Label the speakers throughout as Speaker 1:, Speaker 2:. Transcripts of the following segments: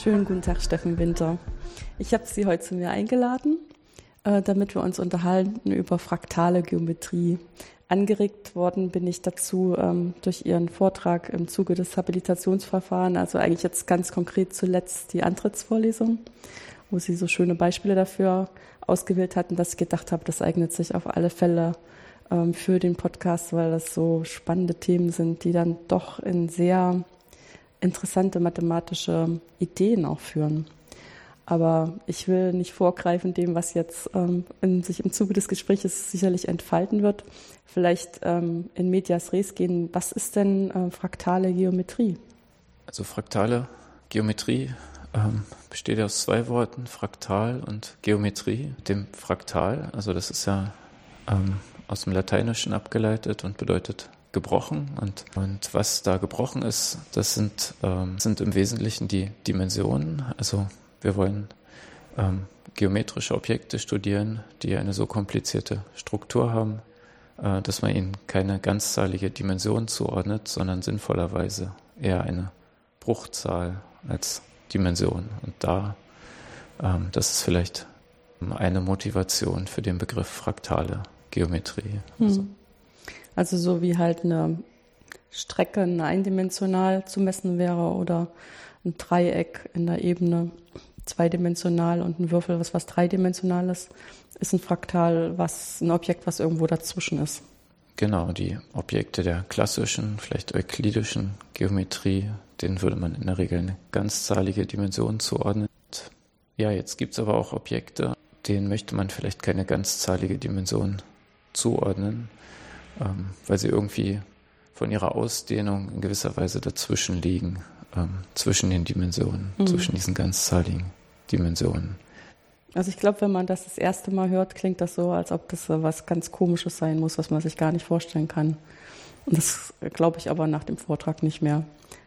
Speaker 1: Schönen guten Tag, Steffen Winter. Ich habe Sie heute zu mir eingeladen, äh, damit wir uns unterhalten über fraktale Geometrie. Angeregt worden bin ich dazu ähm, durch Ihren Vortrag im Zuge des Habilitationsverfahrens, also eigentlich jetzt ganz konkret zuletzt die Antrittsvorlesung, wo Sie so schöne Beispiele dafür ausgewählt hatten, dass ich gedacht habe, das eignet sich auf alle Fälle ähm, für den Podcast, weil das so spannende Themen sind, die dann doch in sehr interessante mathematische Ideen auch führen. Aber ich will nicht vorgreifen dem, was jetzt ähm, in, sich im Zuge des Gesprächs sicherlich entfalten wird. Vielleicht ähm, in Medias Res gehen. Was ist denn äh, fraktale Geometrie?
Speaker 2: Also fraktale Geometrie ähm, besteht aus zwei Worten, Fraktal und Geometrie. Dem Fraktal, also das ist ja ähm, aus dem Lateinischen abgeleitet und bedeutet gebrochen. Und, und was da gebrochen ist, das sind, ähm, sind im Wesentlichen die Dimensionen. Also wir wollen ähm, geometrische Objekte studieren, die eine so komplizierte Struktur haben, äh, dass man ihnen keine ganzzahlige Dimension zuordnet, sondern sinnvollerweise eher eine Bruchzahl als Dimension. Und da, ähm, das ist vielleicht eine Motivation für den Begriff fraktale Geometrie.
Speaker 1: Also, also so wie halt eine Strecke eine eindimensional zu messen wäre oder ein Dreieck in der Ebene zweidimensional und ein Würfel, was was dreidimensional ist, ist ein Fraktal, was ein Objekt, was irgendwo dazwischen ist.
Speaker 2: Genau, die Objekte der klassischen, vielleicht euklidischen Geometrie, denen würde man in der Regel eine ganzzahlige Dimension zuordnen. Ja, jetzt gibt es aber auch Objekte, denen möchte man vielleicht keine ganzzahlige Dimension zuordnen, ähm, weil sie irgendwie von ihrer Ausdehnung in gewisser Weise dazwischen liegen, ähm, zwischen den Dimensionen, mhm. zwischen diesen ganzzahligen Dimensionen.
Speaker 1: Also ich glaube, wenn man das das erste Mal hört, klingt das so, als ob das was ganz Komisches sein muss, was man sich gar nicht vorstellen kann. Und das glaube ich aber nach dem Vortrag nicht mehr.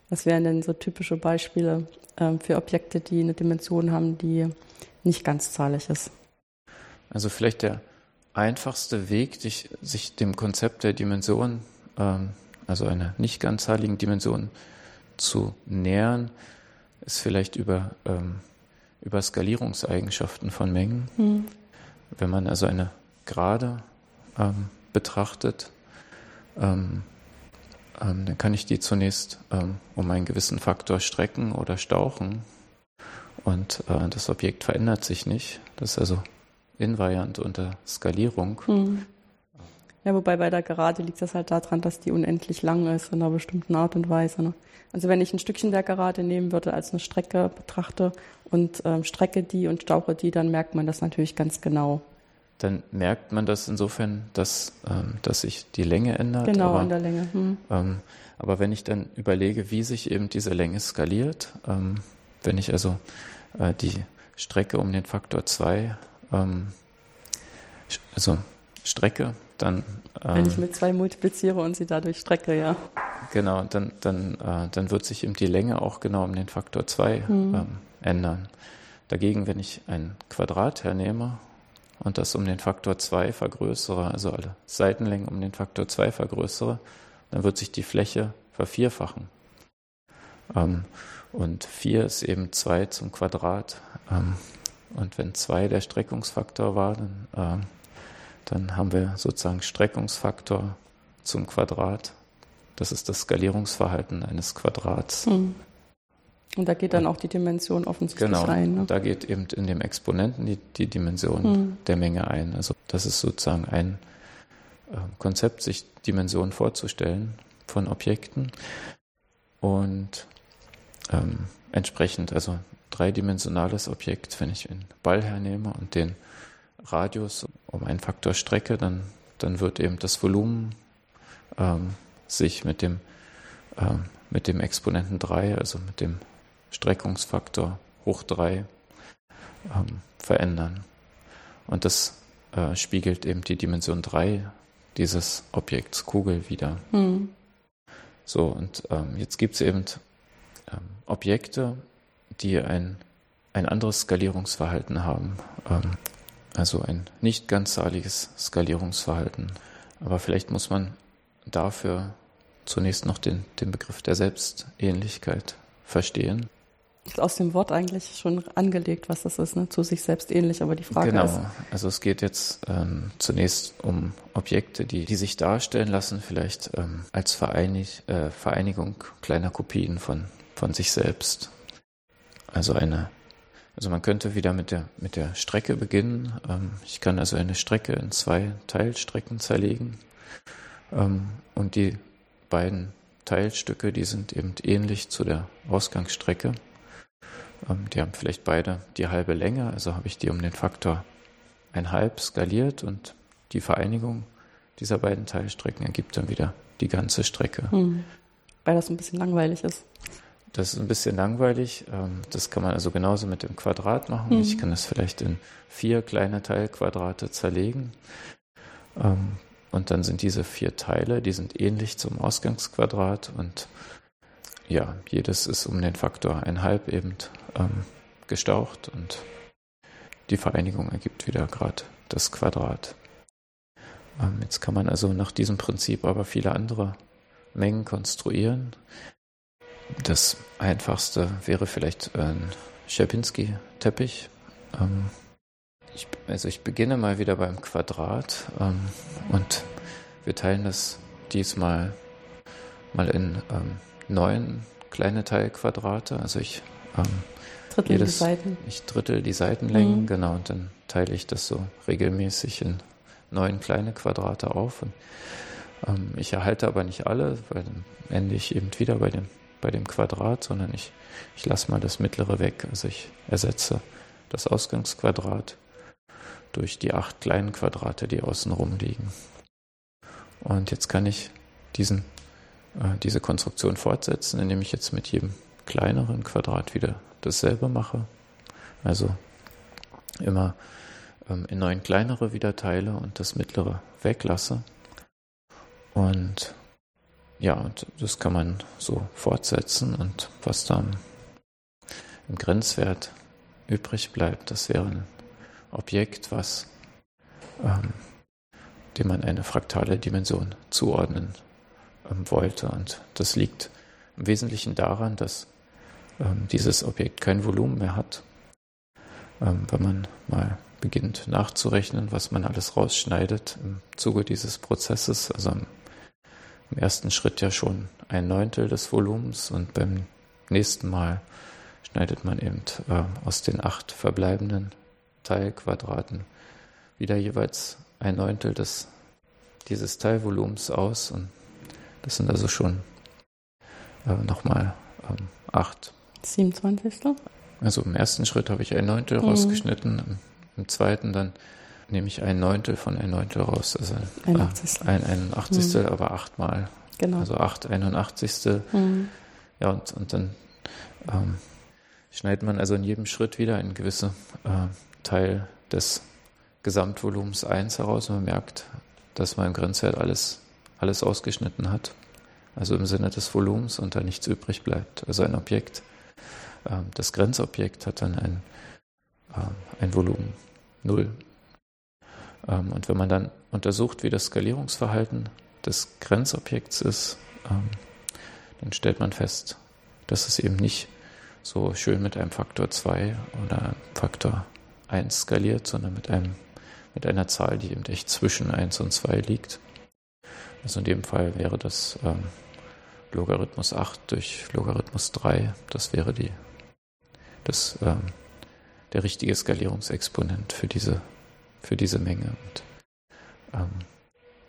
Speaker 1: Was wären denn so typische Beispiele ähm, für Objekte, die eine Dimension haben, die nicht ganzzahlig ist?
Speaker 2: Also vielleicht der einfachste Weg, dich, sich dem Konzept der Dimension, ähm, also einer nicht ganzzahligen Dimension, zu nähern, ist vielleicht über, ähm, über Skalierungseigenschaften von Mengen. Mhm. Wenn man also eine Gerade ähm, betrachtet, ähm, ähm, dann kann ich die zunächst ähm, um einen gewissen Faktor strecken oder stauchen und äh, das Objekt verändert sich nicht. Das ist also invariant unter Skalierung. Mhm.
Speaker 1: Ja, wobei bei der Gerade liegt das halt daran, dass die unendlich lang ist in einer bestimmten Art und Weise. Ne? Also wenn ich ein Stückchen der Gerade nehmen würde, als eine Strecke betrachte und ähm, strecke die und stauche die, dann merkt man das natürlich ganz genau.
Speaker 2: Dann merkt man das insofern, dass, ähm, dass sich die Länge ändert.
Speaker 1: Genau, aber, an der Länge. Hm.
Speaker 2: Ähm, aber wenn ich dann überlege, wie sich eben diese Länge skaliert, ähm, wenn ich also äh, die Strecke um den Faktor 2 ähm, also Strecke, dann.
Speaker 1: Ähm, Wenn ich mit zwei multipliziere und sie dadurch strecke, ja.
Speaker 2: Genau, dann, dann, äh, dann wird sich eben die Länge auch genau um den Faktor 2 mhm. ähm, ändern. Dagegen, wenn ich ein Quadrat hernehme und das um den Faktor 2 vergrößere, also alle Seitenlängen um den Faktor 2 vergrößere, dann wird sich die Fläche vervierfachen. Ähm, und 4 ist eben 2 zum Quadrat. Ähm, und wenn 2 der Streckungsfaktor war, dann, äh, dann haben wir sozusagen Streckungsfaktor zum Quadrat. Das ist das Skalierungsverhalten eines Quadrats. Hm.
Speaker 1: Und da geht dann auch die Dimension offensichtlich
Speaker 2: genau,
Speaker 1: rein.
Speaker 2: Ne? Da geht eben in dem Exponenten die, die Dimension hm. der Menge ein. Also das ist sozusagen ein äh, Konzept, sich Dimensionen vorzustellen von Objekten. Und ähm, entsprechend, also dreidimensionales Objekt, wenn ich einen Ball hernehme und den Radius um einen Faktor strecke, dann, dann wird eben das Volumen ähm, sich mit dem, ähm, mit dem Exponenten 3, also mit dem Streckungsfaktor hoch 3, ähm, verändern. Und das äh, spiegelt eben die Dimension 3 dieses Objekts Kugel wieder. Mhm. So, und ähm, jetzt gibt es eben ähm, Objekte, die ein, ein anderes Skalierungsverhalten haben. Ähm, also ein nicht ganzzahliges Skalierungsverhalten. Aber vielleicht muss man dafür zunächst noch den, den Begriff der Selbstähnlichkeit verstehen.
Speaker 1: Ist aus dem Wort eigentlich schon angelegt, was das ist, ne? zu sich selbst ähnlich, aber die Frage
Speaker 2: genau.
Speaker 1: ist.
Speaker 2: Genau, also es geht jetzt ähm, zunächst um Objekte, die, die sich darstellen lassen, vielleicht ähm, als Vereinig, äh, Vereinigung kleiner Kopien von, von sich selbst. Also eine, also man könnte wieder mit der, mit der Strecke beginnen. Ähm, ich kann also eine Strecke in zwei Teilstrecken zerlegen ähm, und die beiden Teilstücke, die sind eben ähnlich zu der Ausgangsstrecke. Ähm, die haben vielleicht beide die halbe Länge, also habe ich die um den Faktor ein halb skaliert und die Vereinigung dieser beiden Teilstrecken ergibt dann wieder die ganze Strecke. Hm.
Speaker 1: Weil das ein bisschen langweilig ist.
Speaker 2: Das ist ein bisschen langweilig. Ähm, das kann man also genauso mit dem Quadrat machen. Mhm. Ich kann das vielleicht in vier kleine Teilquadrate zerlegen. Ähm, und dann sind diese vier Teile, die sind ähnlich zum Ausgangsquadrat und ja, jedes ist um den Faktor einhalb eben ähm, gestaucht und die Vereinigung ergibt wieder gerade das Quadrat. Jetzt kann man also nach diesem Prinzip aber viele andere Mengen konstruieren. Das einfachste wäre vielleicht ein Scherbinski-Teppich. Ähm, ich, also ich beginne mal wieder beim Quadrat ähm, und wir teilen das diesmal mal in ähm, neun kleine Teilquadrate. Also ich ähm,
Speaker 1: drittel jedes, die Seiten.
Speaker 2: Ich drittel die Seitenlängen, mhm. genau, und dann teile ich das so regelmäßig in neun kleine Quadrate auf. Und, ähm, ich erhalte aber nicht alle, weil dann ende ich eben wieder bei dem, bei dem Quadrat, sondern ich, ich lasse mal das mittlere weg. Also ich ersetze das Ausgangsquadrat durch die acht kleinen Quadrate, die außenrum liegen. Und jetzt kann ich diesen, äh, diese Konstruktion fortsetzen, indem ich jetzt mit jedem kleineren Quadrat wieder dasselbe mache. Also immer ähm, in neun kleinere wieder teile und das mittlere weglasse. Und ja, und das kann man so fortsetzen und was dann im Grenzwert übrig bleibt, das wäre ein Objekt, was ähm, dem man eine fraktale Dimension zuordnen ähm, wollte. Und das liegt im Wesentlichen daran, dass ähm, dieses Objekt kein Volumen mehr hat. Ähm, wenn man mal beginnt nachzurechnen, was man alles rausschneidet im Zuge dieses Prozesses, also im, im ersten Schritt ja schon ein Neuntel des Volumens und beim nächsten Mal schneidet man eben äh, aus den acht verbleibenden Teilquadraten wieder jeweils ein Neuntel des, dieses Teilvolumens aus. Und das sind also schon äh, nochmal ähm, acht.
Speaker 1: 27.
Speaker 2: Also im ersten Schritt habe ich ein Neuntel mhm. rausgeschnitten, im, im, zweiten dann nehme ich ein Neuntel von ein Neuntel raus. Also
Speaker 1: ein äh, Achtzigstel.
Speaker 2: Ein, ein Achtzigstel, mhm. aber achtmal.
Speaker 1: Genau.
Speaker 2: Also acht Einundachtzigstel. Mhm. Ja, und, und dann ähm, schneidet man also in jedem Schritt wieder einen gewissen äh, Teil des Gesamtvolumens 1 heraus und man merkt, dass man im Grenzwert alles, alles ausgeschnitten hat. Also im Sinne des Volumens und da nichts übrig bleibt. Also ein Objekt, ähm, das Grenzobjekt hat dann ein, ähm, ein Volumen 0. Ähm, und wenn man dann untersucht, wie das Skalierungsverhalten des Grenzobjekts ist, dann stellt man fest, dass es eben nicht so schön mit einem Faktor 2 oder Faktor 1 skaliert, sondern mit einem mit einer Zahl, die eben echt zwischen 1 und 2 liegt. Also in dem Fall wäre das ähm, Logarithmus 8 durch Logarithmus 3. Das wäre die, das, ähm, der richtige Skalierungsexponent für diese, für diese Menge. Und, ähm,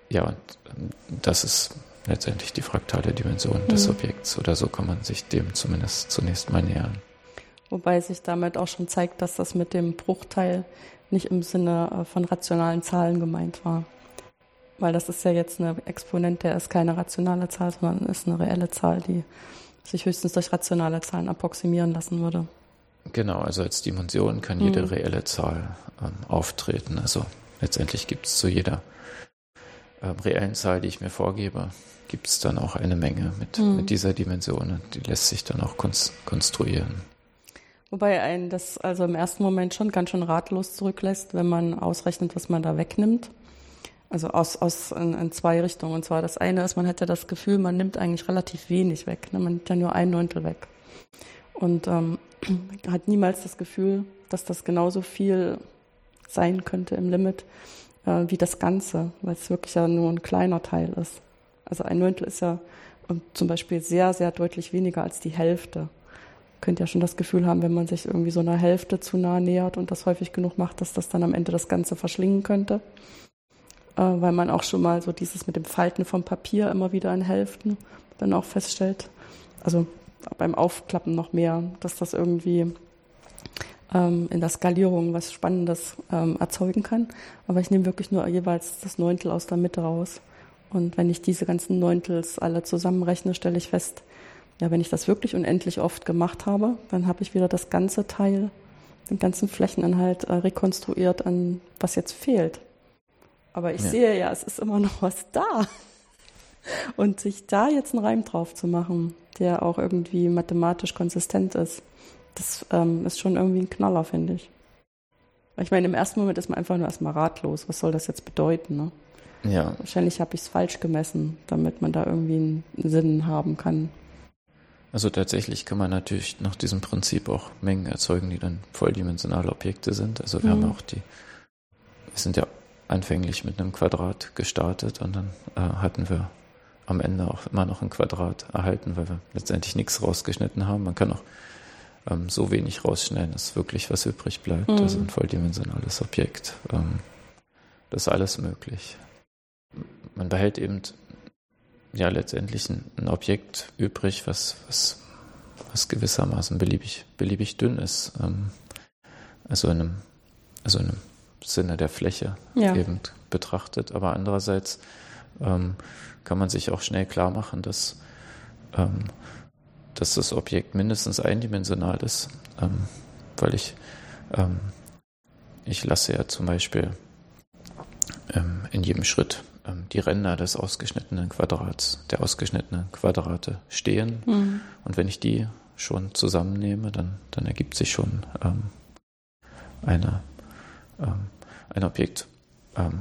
Speaker 2: ja, und ähm, das ist letztendlich die fraktale Dimension mhm. des Objekts. Oder so kann man sich dem zumindest zunächst mal nähern.
Speaker 1: Wobei sich damit auch schon zeigt, dass das mit dem Bruchteil nicht im Sinne äh, von rationalen Zahlen gemeint war. Weil das ist ja jetzt eine Exponent, der ist keine rationale Zahl, sondern ist eine reelle Zahl, die sich höchstens durch rationale Zahlen approximieren lassen würde.
Speaker 2: Genau, also als Dimension kann jede mhm. reelle Zahl ähm, auftreten. Also letztendlich gibt es zu jeder ähm, reellen Zahl, die ich mir vorgebe, gibt es dann auch eine Menge mit, mhm. mit dieser Dimension. Die lässt sich dann auch konstruieren.
Speaker 1: Wobei einen das also im ersten Moment schon ganz schön ratlos zurücklässt, wenn man ausrechnet, was man da wegnimmt. Also aus, aus in, in zwei Richtungen. Und zwar das eine ist, man hätte das Gefühl, man nimmt eigentlich relativ wenig weg. Ne? Man nimmt ja nur ein Neuntel weg. Und ähm, hat niemals das Gefühl, dass das genauso viel sein könnte im Limit äh, wie das Ganze, weil es wirklich ja nur ein kleiner Teil ist. Also ein Neuntel ist ja zum Beispiel sehr, sehr deutlich weniger als die Hälfte. Könnt ja schon das Gefühl haben, wenn man sich irgendwie so einer Hälfte zu nah nähert und das häufig genug macht, dass das dann am Ende das Ganze verschlingen könnte. Äh, weil man auch schon mal so dieses mit dem Falten vom Papier immer wieder in Hälften dann auch feststellt. Also beim Aufklappen noch mehr, dass das irgendwie ähm, in der Skalierung was Spannendes ähm, erzeugen kann. Aber ich nehme wirklich nur jeweils das Neuntel aus der Mitte raus. Und wenn ich diese ganzen Neuntels alle zusammenrechne, stelle ich fest, ja, wenn ich das wirklich unendlich oft gemacht habe, dann habe ich wieder das ganze Teil, den ganzen Flächeninhalt äh, rekonstruiert, an was jetzt fehlt. Aber ich ja. sehe ja, es ist immer noch was da. Und sich da jetzt einen Reim drauf zu machen, der auch irgendwie mathematisch konsistent ist, das ähm, ist schon irgendwie ein Knaller, finde ich. Ich meine, im ersten Moment ist man einfach nur erstmal ratlos. Was soll das jetzt bedeuten? Ne?
Speaker 2: Ja.
Speaker 1: Wahrscheinlich habe ich es falsch gemessen, damit man da irgendwie einen Sinn haben kann.
Speaker 2: Also tatsächlich kann man natürlich nach diesem Prinzip auch Mengen erzeugen, die dann volldimensionale Objekte sind. Also wir mhm. haben auch die, wir sind ja anfänglich mit einem Quadrat gestartet und dann äh, hatten wir am Ende auch immer noch ein Quadrat erhalten, weil wir letztendlich nichts rausgeschnitten haben. Man kann auch ähm, so wenig rausschneiden, dass wirklich was übrig bleibt. Mhm. Also ein volldimensionales Objekt. Ähm, das ist alles möglich. Man behält eben ja letztendlich ein, ein Objekt übrig, was, was, was gewissermaßen beliebig, beliebig dünn ist. Ähm, also in einem, also in einem Sinne der Fläche ja. eben betrachtet. Aber andererseits ähm, kann man sich auch schnell klar machen, dass, ähm, dass das Objekt mindestens eindimensional ist, ähm, weil ich, ähm, ich lasse ja zum Beispiel ähm, in jedem Schritt ähm, die Ränder des ausgeschnittenen Quadrats, der ausgeschnittenen Quadrate stehen. Mhm. Und wenn ich die schon zusammennehme, dann, dann ergibt sich schon eine ähm, ein Objekt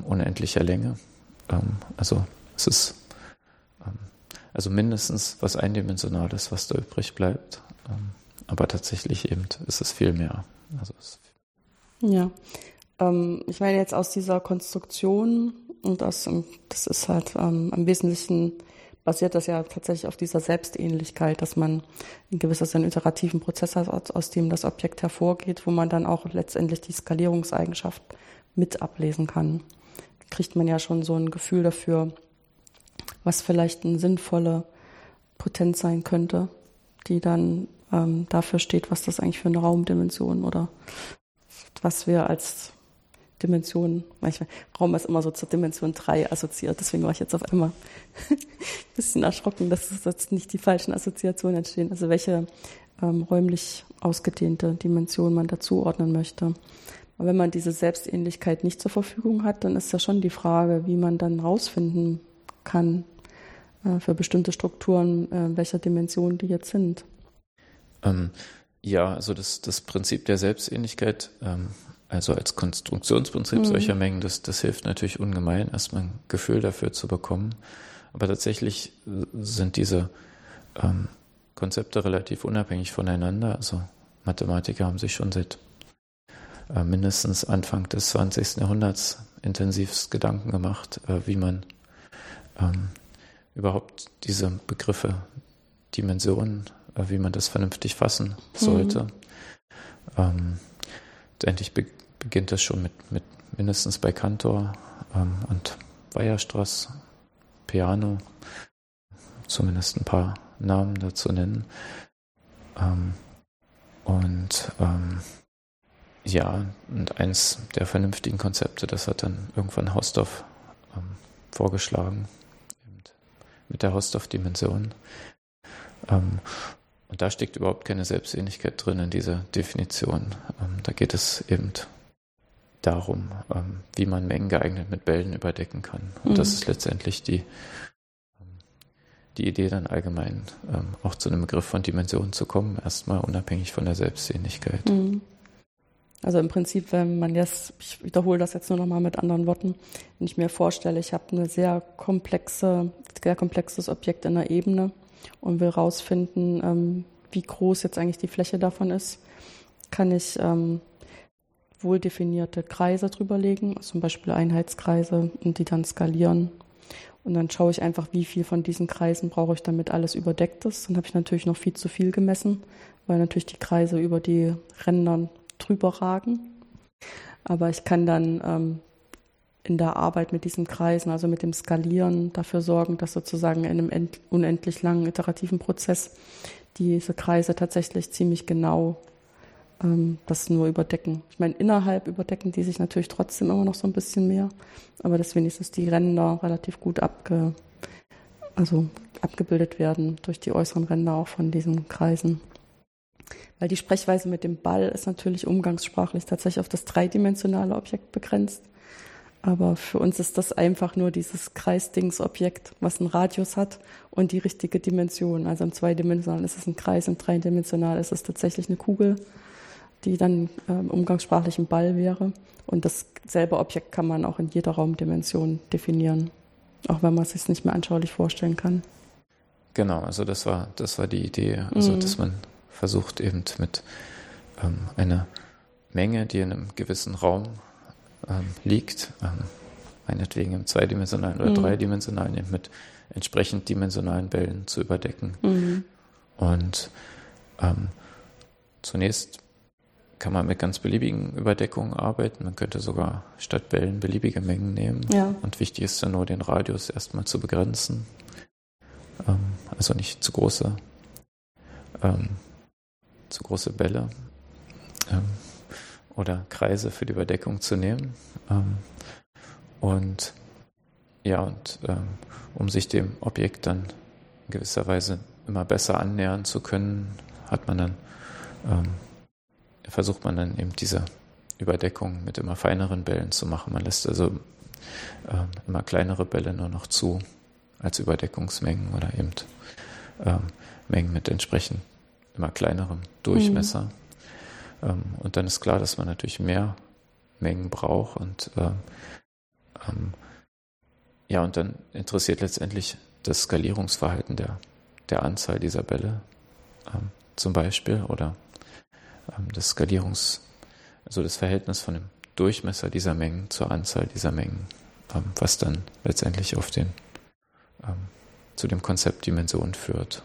Speaker 2: unendlicher Länge. Also es ist also mindestens was Eindimensionales, was da übrig bleibt. Ähm, aber tatsächlich eben ist es viel mehr. Also
Speaker 1: ja, ähm, ich meine jetzt aus dieser Konstruktion und aus, das ist halt am Wesentlichen basiert das ja tatsächlich auf dieser Selbstähnlichkeit, dass man ein gewisses einen iterativen Prozess hat, aus dem das Objekt hervorgeht, wo man dann auch letztendlich die Skalierungseigenschaft mit ablesen kann. Kriegt man ja schon so ein Gefühl dafür, was vielleicht eine sinnvolle Potenz sein könnte, die dann ähm, dafür steht, was das eigentlich für eine Raumdimension oder was wir als Dimension, manchmal, Raum ist immer so zur Dimension 3 assoziiert, deswegen war ich jetzt auf einmal ein bisschen erschrocken, dass jetzt nicht die falschen Assoziationen entstehen, also welche ähm, räumlich ausgedehnte Dimension man dazuordnen möchte. Aber wenn man diese Selbstähnlichkeit nicht zur Verfügung hat, dann ist ja schon die Frage, wie man dann rausfinden kann für bestimmte Strukturen, äh, welcher Dimension die jetzt sind.
Speaker 2: Ähm, ja, also das, das Prinzip der Selbstähnlichkeit ähm, also als Konstruktionsprinzip mhm. solcher Mengen, das, das hilft natürlich ungemein, erstmal ein Gefühl dafür zu bekommen. Aber tatsächlich äh, sind diese ähm, Konzepte relativ unabhängig voneinander. Also Mathematiker haben sich schon seit äh, mindestens Anfang des 20. Jahrhunderts intensivst Gedanken gemacht, äh, wie man ähm, überhaupt diese Begriffe, Dimensionen, äh, wie man das vernünftig fassen sollte. Mhm. Ähm, letztendlich be beginnt das schon mit, mit mindestens bei Kantor ähm, und Weierstrass, Piano, zumindest ein paar Namen dazu nennen. Ähm, und ähm, ja, und eins der vernünftigen Konzepte, das hat dann irgendwann Hausdorff ähm, vorgeschlagen, mit der Hausdorff-Dimension. Ähm, und da steckt überhaupt keine Selbstähnlichkeit drin in dieser Definition. Ähm, da geht es eben darum, ähm, wie man Mengen geeignet mit Bällen überdecken kann. Und mhm. das ist letztendlich die, ähm, die Idee dann allgemein, ähm, auch zu einem Begriff von Dimensionen zu kommen, erstmal unabhängig von der Selbstähnlichkeit. Mhm.
Speaker 1: Also im Prinzip, wenn man jetzt, ich wiederhole das jetzt nur nochmal mit anderen Worten, wenn ich mir vorstelle, ich habe eine sehr komplexe, sehr komplexes Objekt in der Ebene und will rausfinden, ähm, wie groß jetzt eigentlich die Fläche davon ist, kann ich ähm, wohl definierte Kreise drüberlegen, zum Beispiel Einheitskreise und die dann skalieren. Und dann schaue ich einfach, wie viel von diesen Kreisen brauche ich, damit alles überdeckt ist. Dann habe ich natürlich noch viel zu viel gemessen, weil natürlich die Kreise über die Rändern drüber ragen. Aber ich kann dann ähm, in der Arbeit mit diesen Kreisen, also mit dem Skalieren, dafür sorgen, dass sozusagen in einem unendlich langen iterativen Prozess diese Kreise tatsächlich ziemlich genau ähm, das nur überdecken. Ich meine, innerhalb überdecken die sich natürlich trotzdem immer noch so ein bisschen mehr, aber dass wenigstens die Ränder relativ gut abge, also abgebildet werden durch die äußeren Ränder auch von diesen Kreisen. Weil die Sprechweise mit dem Ball ist natürlich umgangssprachlich tatsächlich auf das dreidimensionale Objekt begrenzt. Aber für uns ist das einfach nur dieses Kreisdingsobjekt, was einen Radius hat und die richtige Dimension. Also im zweidimensionalen ist es ein Kreis, im dreidimensionalen ist es tatsächlich eine Kugel die dann ähm, umgangssprachlich ein Ball wäre. Und dasselbe Objekt kann man auch in jeder Raumdimension definieren, auch wenn man es sich nicht mehr anschaulich vorstellen kann.
Speaker 2: Genau, also das war, das war die Idee, also mhm. dass man versucht eben mit ähm, einer Menge, die in einem gewissen Raum ähm, liegt, ähm, meinetwegen im zweidimensionalen oder mhm. dreidimensionalen, eben mit entsprechend dimensionalen Bällen zu überdecken. Mhm. Und ähm, zunächst kann man mit ganz beliebigen Überdeckungen arbeiten. Man könnte sogar statt Bällen beliebige Mengen nehmen. Ja. Und wichtig ist dann nur, den Radius erstmal zu begrenzen. Ähm, also nicht zu große, ähm, zu große Bälle ähm, oder Kreise für die Überdeckung zu nehmen. Ähm, und ja, und ähm, um sich dem Objekt dann in gewisser Weise immer besser annähern zu können, hat man dann ähm, versucht man dann eben diese Überdeckung mit immer feineren Bällen zu machen. Man lässt also äh, immer kleinere Bälle nur noch zu als Überdeckungsmengen oder eben äh, Mengen mit entsprechend immer kleinerem Durchmesser. Mhm. Ähm, und dann ist klar, dass man natürlich mehr Mengen braucht und äh, ähm, ja, und dann interessiert letztendlich das Skalierungsverhalten der, der Anzahl dieser Bälle ähm, zum Beispiel oder ähm, das Skalierungs, also das Verhältnis von dem Durchmesser dieser Mengen zur Anzahl dieser Mengen, ähm, was dann letztendlich auf den, ähm, zu dem Konzept Dimension führt.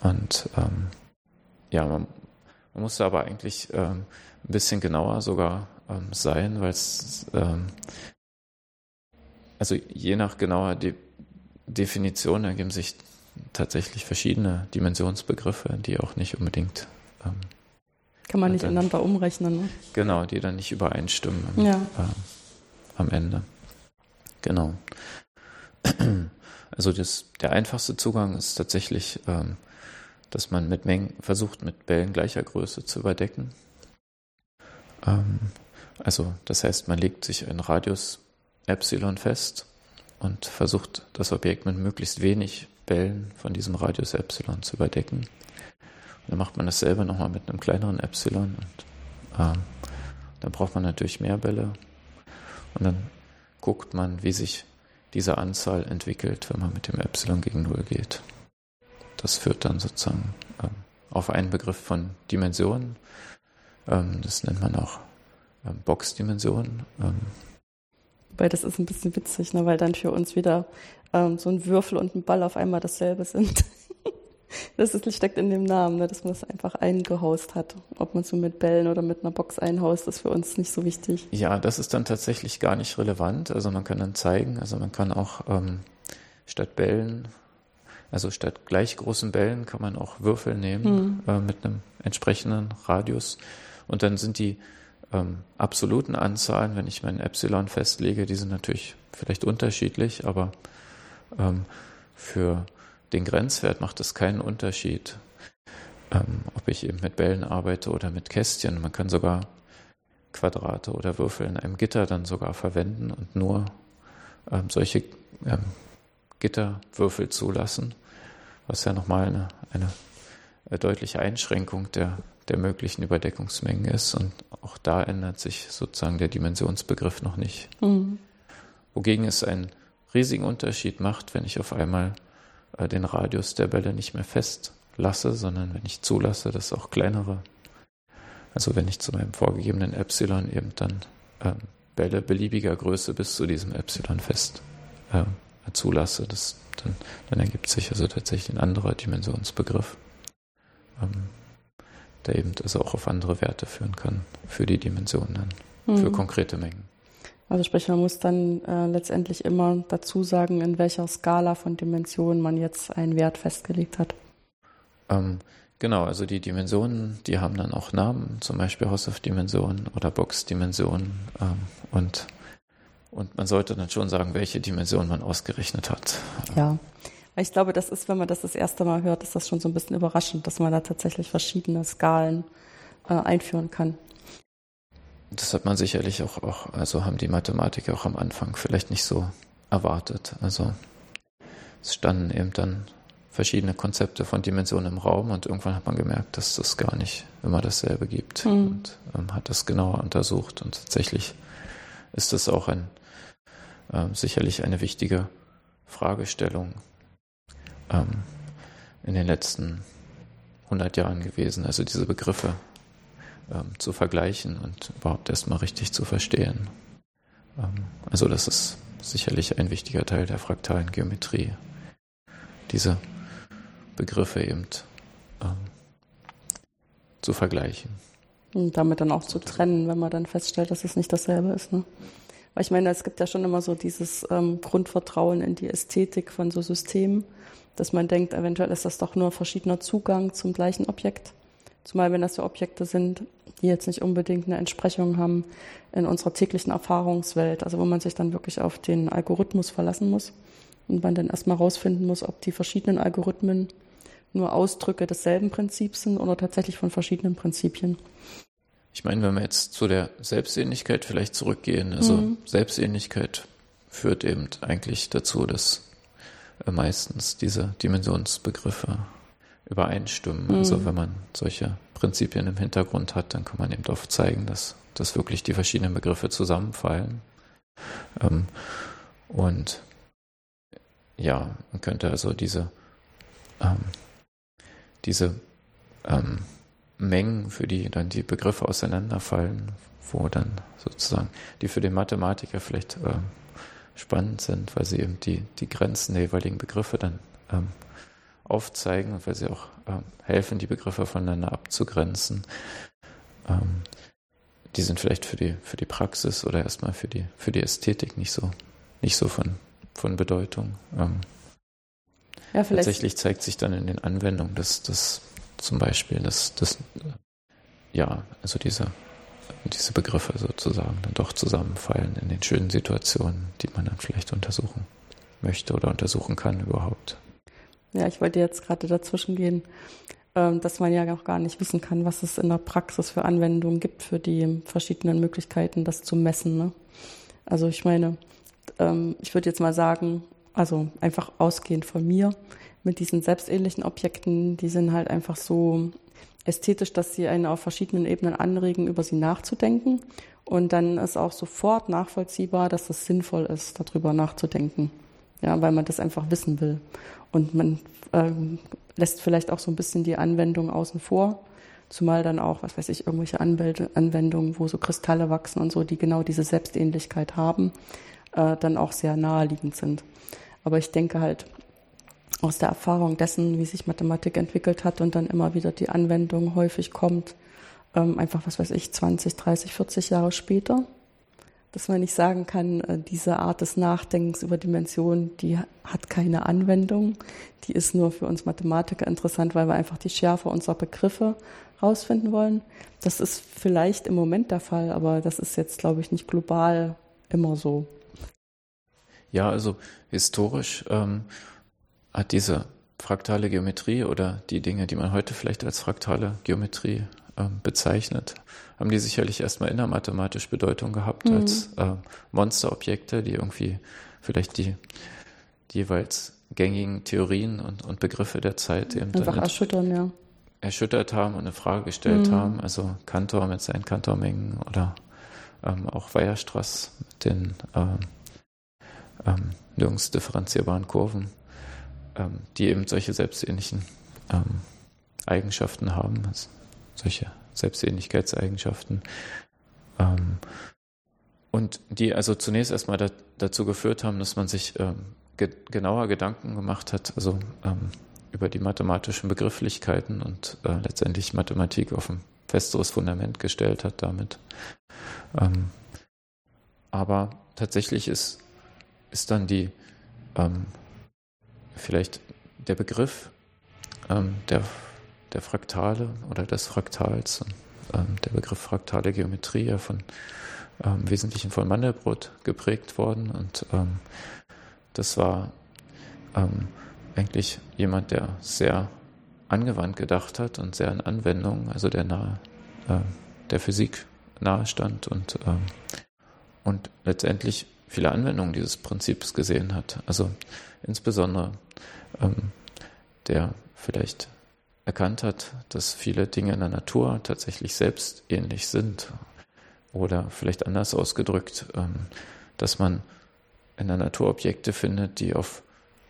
Speaker 2: Und ja, man, man musste aber eigentlich ein bisschen genauer sogar sein, weil es also je nach genauer De Definition ergeben sich tatsächlich verschiedene Dimensionsbegriffe, die auch nicht unbedingt ähm,
Speaker 1: kann man nicht ineinander umrechnen. Ne?
Speaker 2: Genau, die dann nicht übereinstimmen ja. äh, am Ende. Genau. Also das, der einfachste Zugang ist tatsächlich, ähm, dass man mit Mengen versucht, mit Bällen gleicher Größe zu überdecken. Ähm, also das heißt, man legt sich einen Radius Epsilon fest und versucht, das Objekt mit möglichst wenig Bällen von diesem Radius Epsilon zu überdecken. Dann macht man dasselbe nochmal mit einem kleineren Epsilon und ähm, dann braucht man natürlich mehr Bälle und dann guckt man, wie sich diese Anzahl entwickelt, wenn man mit dem Epsilon gegen Null geht. Das führt dann sozusagen ähm, auf einen Begriff von Dimensionen. Ähm, das nennt man auch ähm, Boxdimensionen. Ähm.
Speaker 1: Weil das ist ein bisschen witzig, ne? weil dann für uns wieder ähm, so ein Würfel und ein Ball auf einmal dasselbe sind. Das ist, steckt in dem Namen, ne, dass man es einfach eingehaust hat. Ob man so mit Bällen oder mit einer Box einhaust, ist für uns nicht so wichtig.
Speaker 2: Ja, das ist dann tatsächlich gar nicht relevant. Also man kann dann zeigen, also man kann auch ähm, statt Bällen, also statt gleich großen Bällen kann man auch Würfel nehmen hm. äh, mit einem entsprechenden Radius. Und dann sind die ähm, absoluten Anzahlen, wenn ich meinen Epsilon festlege, die sind natürlich vielleicht unterschiedlich, aber ähm, für den Grenzwert macht es keinen Unterschied, ähm, ob ich eben mit Bällen arbeite oder mit Kästchen. Man kann sogar Quadrate oder Würfel in einem Gitter dann sogar verwenden und nur ähm, solche ähm, Gitterwürfel zulassen, was ja nochmal eine, eine, eine deutliche Einschränkung der, der möglichen Überdeckungsmengen ist. Und auch da ändert sich sozusagen der Dimensionsbegriff noch nicht. Mhm. Wogegen es einen riesigen Unterschied macht, wenn ich auf einmal äh, den Radius der Bälle nicht mehr fest lasse, sondern wenn ich zulasse, dass auch kleinere, also wenn ich zu meinem vorgegebenen Epsilon eben dann ähm, Bälle beliebiger Größe bis zu diesem Epsilon fest äh, zulasse, das, dann, dann, ergibt sich also tatsächlich ein anderer Dimensionsbegriff, ähm, der eben also auch auf andere Werte führen kann für die Dimensionen mhm. für konkrete Mengen.
Speaker 1: Also sprich, man muss dann äh, letztendlich immer dazu sagen, in welcher Skala von Dimensionen man jetzt einen Wert festgelegt hat.
Speaker 2: Ähm, genau, also die Dimensionen, die haben dann auch Namen, zum Beispiel Haushoff-Dimensionen oder Box-Dimensionen ähm, und, und man sollte dann schon sagen, welche Dimension man ausgerechnet hat.
Speaker 1: Ja, ich glaube, das ist, wenn man das das erste Mal hört, ist das schon so ein bisschen überraschend, dass man da tatsächlich verschiedene Skalen äh, einführen kann.
Speaker 2: Das hat man sicherlich auch, auch, also haben die Mathematiker auch am Anfang vielleicht nicht so erwartet. Also es standen eben dann verschiedene Konzepte von Dimensionen im Raum und irgendwann hat man gemerkt, dass es gar nicht immer dasselbe gibt mhm. und ähm, hat das genauer untersucht und tatsächlich ist das auch ein äh, sicherlich eine wichtige Fragestellung ähm, in den letzten 100 Jahren gewesen, also diese Begriffe ähm, zu vergleichen und überhaupt erstmal richtig zu verstehen. Ähm, also das ist sicherlich ein wichtiger Teil der fraktalen Geometrie, diese Begriffe eben ähm, zu vergleichen.
Speaker 1: Und damit dann auch zu trennen, wenn man dann feststellt, dass es nicht dasselbe ist. Ne? Weil ich meine, es gibt ja schon immer so dieses ähm, Grundvertrauen in die Ästhetik von so Systemen, dass man denkt, eventuell ist das doch nur verschiedener Zugang zum gleichen Objekt. Zumal wenn das so Objekte sind, die jetzt nicht unbedingt eine Entsprechung haben in unserer täglichen Erfahrungswelt, also wo man sich dann wirklich auf den Algorithmus verlassen muss und man dann erstmal rausfinden muss, ob die verschiedenen Algorithmen nur Ausdrücke desselben Prinzips sind oder tatsächlich von verschiedenen Prinzipien.
Speaker 2: Ich meine, wenn wir jetzt zu der Selbstähnlichkeit vielleicht zurückgehen, also mhm. Selbstähnlichkeit führt eben eigentlich dazu, dass äh, meistens diese Dimensionsbegriffe übereinstimmen. Mhm. Also wenn man solche Prinzipien im Hintergrund hat, dann kann man eben oft zeigen, dass, dass wirklich die verschiedenen Begriffe zusammenfallen. Ähm, und ja, man könnte also diese, ähm, diese ähm, Mengen, für die dann die Begriffe auseinanderfallen, wo dann sozusagen die für den Mathematiker vielleicht äh, spannend sind, weil sie eben die, die Grenzen der jeweiligen Begriffe dann ähm, aufzeigen und weil sie auch ähm, helfen, die Begriffe voneinander abzugrenzen. Ähm, die sind vielleicht für die, für die Praxis oder erstmal für die, für die Ästhetik nicht so, nicht so von, von Bedeutung. Ähm, ja, tatsächlich zeigt sich dann in den Anwendungen, dass das zum Beispiel, dass das, ja, also diese, diese Begriffe sozusagen dann doch zusammenfallen in den schönen Situationen, die man dann vielleicht untersuchen möchte oder untersuchen kann überhaupt.
Speaker 1: Ja, ich wollte jetzt gerade dazwischen gehen, ähm, dass man ja auch gar nicht wissen kann, was es in der Praxis für Anwendungen gibt für die verschiedenen Möglichkeiten, das zu messen. Ne? Also ich meine, ähm, ich würde jetzt mal sagen, also einfach ausgehend von mir, mit diesen selbstähnlichen Objekten, die sind halt einfach so ästhetisch, dass sie einen auf verschiedenen Ebenen anregen, über sie nachzudenken. Und dann ist auch sofort nachvollziehbar, dass es sinnvoll ist, darüber nachzudenken. Ja, weil man das einfach wissen will. Und man ähm, lässt vielleicht auch so ein bisschen die Anwendung außen vor. Zumal dann auch, was weiß ich, irgendwelche Anwendungen, wo so Kristalle wachsen und so, die genau diese Selbstähnlichkeit haben, äh, dann auch sehr naheliegend sind. Aber ich denke halt aus der Erfahrung dessen, wie sich Mathematik entwickelt hat und dann immer wieder die Anwendung häufig kommt, ähm, einfach, was weiß ich, 20, 30, 40 Jahre später, dass man nicht sagen kann, äh, diese Art des Nachdenkens über Dimensionen, die hat keine Anwendung. Die ist nur für uns Mathematiker interessant, weil wir einfach die Schärfe unserer Begriffe rausfinden wollen. Das ist vielleicht im Moment der Fall, aber das ist jetzt, glaube ich, nicht global immer so.
Speaker 2: Ja, also historisch ähm, hat diese fraktale Geometrie oder die Dinge, die man heute vielleicht als fraktale Geometrie ähm, bezeichnet, haben die sicherlich erstmal innermathematisch Bedeutung gehabt mhm. als äh, Monsterobjekte, die irgendwie vielleicht die, die jeweils gängigen Theorien und, und Begriffe der Zeit
Speaker 1: eben Einfach erschüttern, ja.
Speaker 2: erschüttert haben und eine Frage gestellt mhm. haben. Also Kantor mit seinen Kantormengen oder ähm, auch Weierstrass mit den ähm, ähm, nirgends differenzierbaren Kurven, ähm, die eben solche selbstähnlichen ähm, Eigenschaften haben, also solche Selbstähnlichkeitseigenschaften. Ähm, und die also zunächst erstmal da, dazu geführt haben, dass man sich ähm, ge genauer Gedanken gemacht hat, also ähm, über die mathematischen Begrifflichkeiten und äh, letztendlich Mathematik auf ein festeres Fundament gestellt hat damit. Ähm, aber tatsächlich ist, ist dann die vielleicht der Begriff ähm, der, der Fraktale oder des Fraktals, ähm, der Begriff fraktale Geometrie ja von ähm, Wesentlichen von Mandelbrot geprägt worden. Und ähm, das war ähm, eigentlich jemand, der sehr angewandt gedacht hat und sehr an Anwendungen, also der nahe, äh, der Physik nahe stand und, ähm, und letztendlich viele Anwendungen dieses Prinzips gesehen hat. Also insbesondere ähm, der vielleicht erkannt hat, dass viele Dinge in der Natur tatsächlich selbst ähnlich sind. Oder vielleicht anders ausgedrückt, ähm, dass man in der Natur Objekte findet, die auf,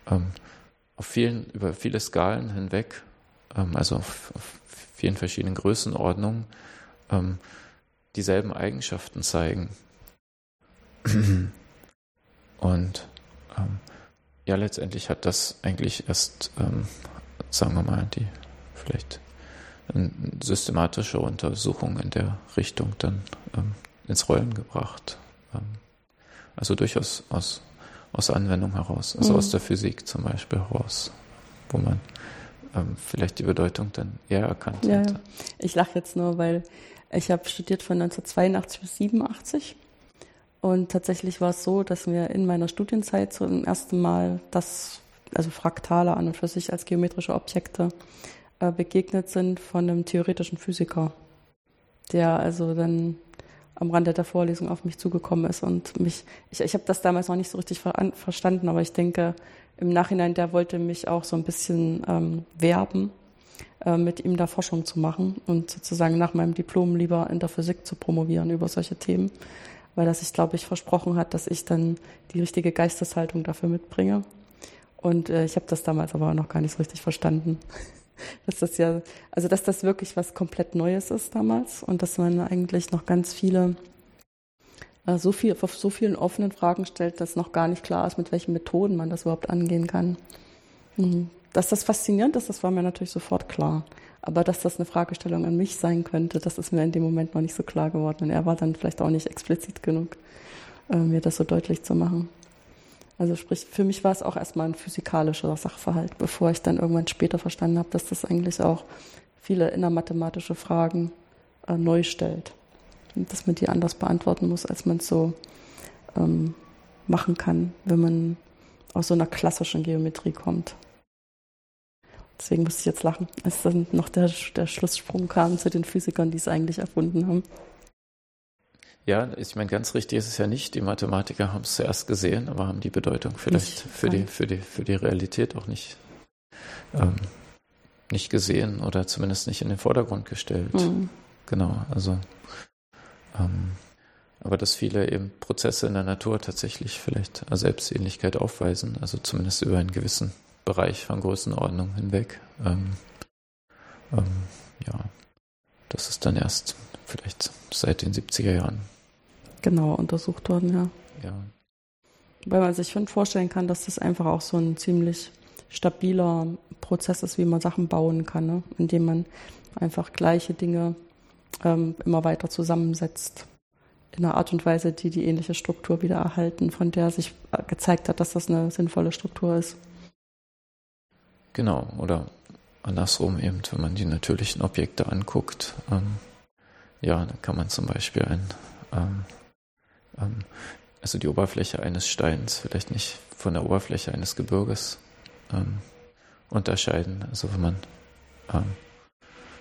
Speaker 2: ähm, auf vielen, über viele Skalen hinweg, ähm, also auf, auf, vielen verschiedenen Größenordnungen, ähm, dieselben Eigenschaften zeigen. Und ähm, ja, letztendlich hat das eigentlich erst, ähm, sagen wir mal, die vielleicht eine systematische Untersuchung in der Richtung dann ähm, ins Rollen gebracht. Ähm, also durchaus aus, aus Anwendung heraus, also mhm. aus der Physik zum Beispiel heraus, wo man ähm, vielleicht die Bedeutung dann eher erkannt
Speaker 1: ja,
Speaker 2: hat.
Speaker 1: Ich lache jetzt nur, weil ich habe studiert von 1982 bis 87 und tatsächlich war es so, dass mir in meiner Studienzeit zum ersten Mal das, also Fraktale an und für sich als geometrische Objekte äh, begegnet sind von einem theoretischen Physiker, der also dann am Rande der Vorlesung auf mich zugekommen ist und mich, ich, ich habe das damals noch nicht so richtig ver verstanden, aber ich denke, im Nachhinein, der wollte mich auch so ein bisschen ähm, werben, äh, mit ihm da Forschung zu machen und sozusagen nach meinem Diplom lieber in der Physik zu promovieren über solche Themen, weil das sich, glaube ich, versprochen hat, dass ich dann die richtige Geisteshaltung dafür mitbringe. Und äh, ich habe das damals aber noch gar nicht so richtig verstanden dass das ja, also dass das wirklich was komplett Neues ist damals und dass man eigentlich noch ganz viele, äh, so viel, auf so vielen offenen Fragen stellt, dass noch gar nicht klar ist, mit welchen Methoden man das überhaupt angehen kann. Mhm. Dass das faszinierend ist, das war mir natürlich sofort klar. Aber dass das eine Fragestellung an mich sein könnte, das ist mir in dem Moment noch nicht so klar geworden. Und er war dann vielleicht auch nicht explizit genug, äh, mir das so deutlich zu machen. Also sprich, für mich war es auch erstmal ein physikalischer Sachverhalt, bevor ich dann irgendwann später verstanden habe, dass das eigentlich auch viele innermathematische Fragen äh, neu stellt. Und dass man die anders beantworten muss, als man es so ähm, machen kann, wenn man aus so einer klassischen Geometrie kommt. Deswegen musste ich jetzt lachen, als dann noch der, der Schlusssprung kam zu den Physikern, die es eigentlich erfunden haben.
Speaker 2: Ja, ich meine, ganz richtig ist es ja nicht. Die Mathematiker haben es zuerst gesehen, aber haben die Bedeutung vielleicht für die, für, die, für die Realität auch nicht, ähm, nicht gesehen oder zumindest nicht in den Vordergrund gestellt. Mhm. Genau, also ähm, aber dass viele eben Prozesse in der Natur tatsächlich vielleicht Selbstähnlichkeit aufweisen, also zumindest über einen gewissen Bereich von Größenordnung hinweg. Ähm, ähm, ja, das ist dann erst vielleicht seit den 70er Jahren
Speaker 1: genauer untersucht worden, ja.
Speaker 2: Ja.
Speaker 1: Weil man sich schon vorstellen kann, dass das einfach auch so ein ziemlich stabiler Prozess ist, wie man Sachen bauen kann, ne? indem man einfach gleiche Dinge ähm, immer weiter zusammensetzt. In einer Art und Weise, die die ähnliche Struktur wieder erhalten, von der sich äh, gezeigt hat, dass das eine sinnvolle Struktur ist.
Speaker 2: Genau, oder andersrum eben, wenn man die natürlichen Objekte anguckt, ähm, ja, dann kann man zum Beispiel ein ähm, ähm, also die Oberfläche eines Steins vielleicht nicht von der Oberfläche eines Gebirges ähm, unterscheiden. Also wenn man, ähm,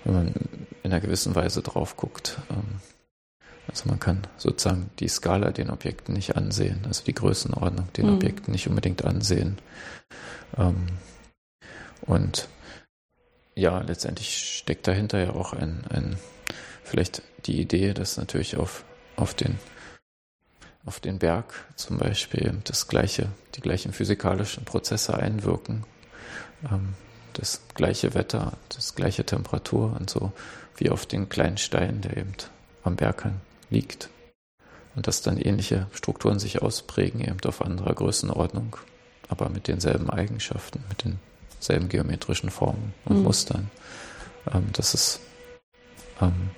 Speaker 2: wenn man in einer gewissen Weise drauf guckt. Ähm, also man kann sozusagen die Skala den Objekten nicht ansehen, also die Größenordnung den mhm. Objekten nicht unbedingt ansehen. Und ja, letztendlich steckt dahinter ja auch ein, ein vielleicht die Idee, dass natürlich auf, auf den auf den Berg zum Beispiel das gleiche, die gleichen physikalischen Prozesse einwirken. Ähm, das gleiche Wetter, das gleiche Temperatur und so wie auf den kleinen Stein, der eben am Berghang liegt. Und dass dann ähnliche Strukturen sich ausprägen, eben auf anderer Größenordnung, aber mit denselben Eigenschaften, mit denselben geometrischen Formen und mhm. Mustern. Ähm, das ist, ähm,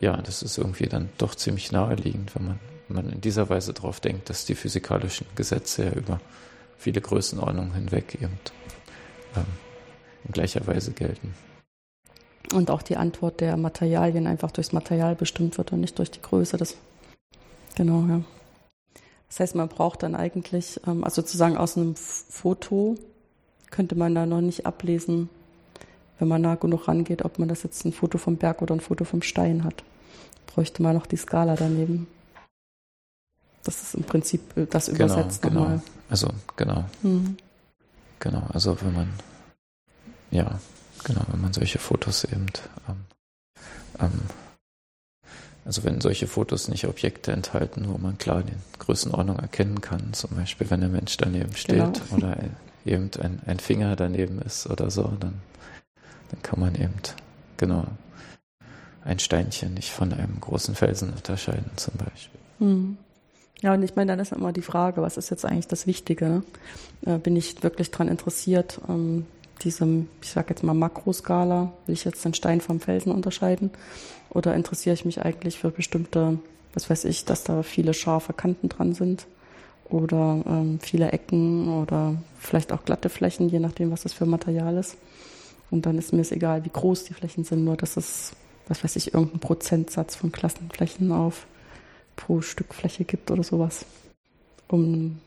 Speaker 2: ja, das ist irgendwie dann doch ziemlich naheliegend, wenn man, wenn man in dieser Weise darauf denkt, dass die physikalischen Gesetze ja über viele Größenordnungen hinweg eben ähm, in gleicher Weise gelten.
Speaker 1: Und auch die Antwort der Materialien einfach durchs Material bestimmt wird und nicht durch die Größe. Das, genau, ja. Das heißt, man braucht dann eigentlich, ähm, also sozusagen aus einem Foto könnte man da noch nicht ablesen, wenn man nah genug rangeht, ob man das jetzt ein Foto vom Berg oder ein Foto vom Stein hat. Bräuchte man noch die Skala daneben. Das ist im Prinzip äh, das genau, übersetzt
Speaker 2: genau,
Speaker 1: nochmal.
Speaker 2: Also genau. Mhm. Genau, also wenn man ja, genau, wenn man solche Fotos eben ähm, ähm, also wenn solche Fotos nicht Objekte enthalten, wo man klar die Größenordnung erkennen kann, zum Beispiel wenn der Mensch daneben steht genau. oder eben ein, Finger daneben ist oder so, dann, dann kann man eben genau ein Steinchen nicht von einem großen Felsen unterscheiden zum Beispiel.
Speaker 1: Hm. Ja, und ich meine, dann ist immer die Frage, was ist jetzt eigentlich das Wichtige? Ne? Bin ich wirklich daran interessiert, ähm, diesem, ich sag jetzt mal Makroskala, will ich jetzt den Stein vom Felsen unterscheiden? Oder interessiere ich mich eigentlich für bestimmte, was weiß ich, dass da viele scharfe Kanten dran sind? Oder ähm, viele Ecken oder vielleicht auch glatte Flächen, je nachdem, was das für Material ist. Und dann ist mir es egal, wie groß die Flächen sind, nur dass es, was weiß ich, irgendeinen Prozentsatz von Klassenflächen auf pro Stück Fläche gibt oder sowas. Um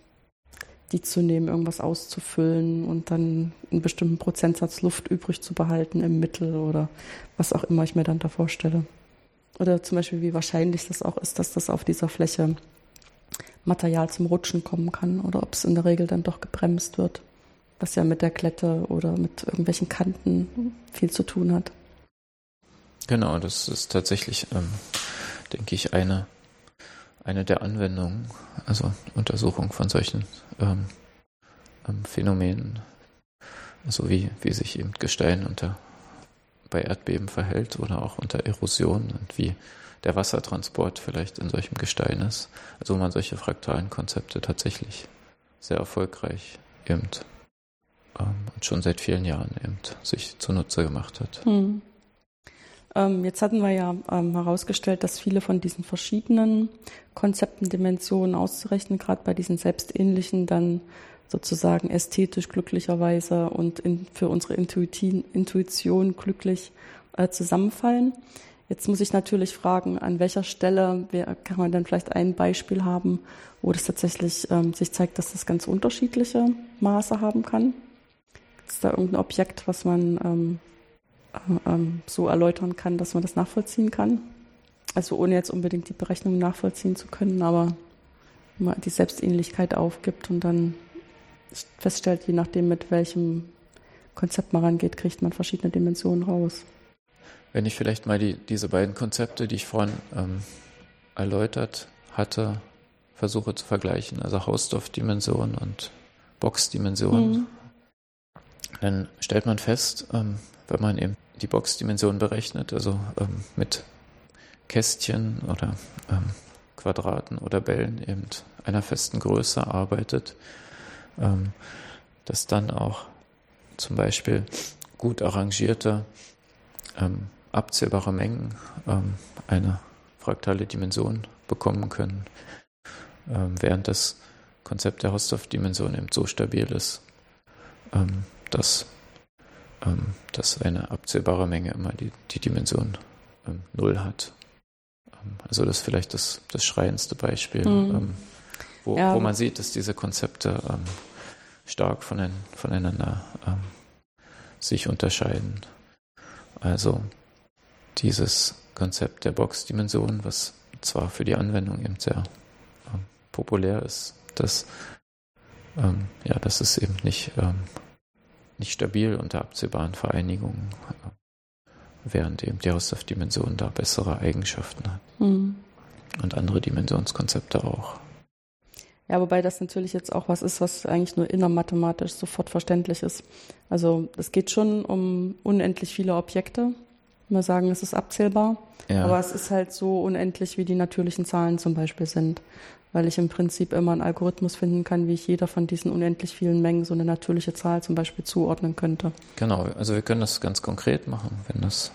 Speaker 1: die zu nehmen, irgendwas auszufüllen und dann einen bestimmten Prozentsatz Luft übrig zu behalten im Mittel oder was auch immer ich mir dann da vorstelle. Oder zum Beispiel, wie wahrscheinlich das auch ist, dass das auf dieser Fläche Material zum Rutschen kommen kann oder ob es in der Regel dann doch gebremst wird, was ja mit der Klette oder mit irgendwelchen Kanten viel zu tun hat.
Speaker 2: Genau, das ist tatsächlich, ähm, denke ich, eine eine der Anwendungen, also Untersuchung von solchen ähm, ähm, Phänomenen, also wie, wie sich eben Gestein unter bei Erdbeben verhält oder auch unter Erosion und wie der Wassertransport vielleicht in solchem Gestein ist. Also wo man solche fraktalen Konzepte tatsächlich sehr erfolgreich eben ähm, und schon seit vielen Jahren eben sich zunutze gemacht hat. Hm.
Speaker 1: Ähm, jetzt hatten wir ja ähm, herausgestellt, dass viele von diesen verschiedenen Konzepten, Dimensionen auszurechnen, gerade bei diesen selbstähnlichen, dann sozusagen ästhetisch glücklicherweise und in, für unsere Intuition, Intuition glücklich äh, zusammenfallen. Jetzt muss ich natürlich fragen, an welcher Stelle kann man denn vielleicht ein Beispiel haben, wo das tatsächlich ähm, sich zeigt, dass das ganz unterschiedliche Maße haben kann? Ist da irgendein Objekt, was man ähm, ähm, so erläutern kann, dass man das nachvollziehen kann. Also ohne jetzt unbedingt die Berechnung nachvollziehen zu können, aber man die Selbstähnlichkeit aufgibt und dann feststellt, je nachdem mit welchem Konzept man rangeht, kriegt man verschiedene Dimensionen raus.
Speaker 2: Wenn ich vielleicht mal die, diese beiden Konzepte, die ich vorhin ähm, erläutert hatte, versuche zu vergleichen, also Hausdorff-Dimension und Box-Dimension, mhm. dann stellt man fest, ähm, wenn man eben die Boxdimension berechnet, also ähm, mit Kästchen oder ähm, Quadraten oder Bällen eben einer festen Größe arbeitet, ähm, dass dann auch zum Beispiel gut arrangierte, ähm, abzählbare Mengen ähm, eine fraktale Dimension bekommen können, ähm, während das Konzept der Hausdorff-Dimension eben so stabil ist, dass ähm, dass eine abzählbare Menge immer die, die Dimension ähm, Null hat. Ähm, also das ist vielleicht das, das schreiendste Beispiel, mhm. Ähm, wo, ja. wo man sieht, dass diese Konzepte ähm, stark von, voneinander ähm, sich unterscheiden. Also dieses Konzept der Boxdimension, was zwar für die Anwendung eben sehr populär ist, dass ja, das ist eben nicht nicht stabil unter absehbaren Vereinigungen, während eben die Hausdorff-Dimension da bessere Eigenschaften hat. Mhm. Und andere Dimensionskonzepte auch.
Speaker 1: Ja, wobei das natürlich jetzt auch was ist, was eigentlich nur innermathematisch sofort verständlich ist. Also es geht schon um unendlich viele Objekte. Wir sagen, es ist abzählbar, ja. aber es ist halt so unendlich, wie die natürlichen Zahlen zum Beispiel sind. Weil ich im Prinzip immer einen Algorithmus finden kann, wie ich jeder von diesen unendlich vielen Mengen so eine natürliche Zahl zum Beispiel zuordnen könnte.
Speaker 2: Genau, also wir können das ganz konkret machen, wenn das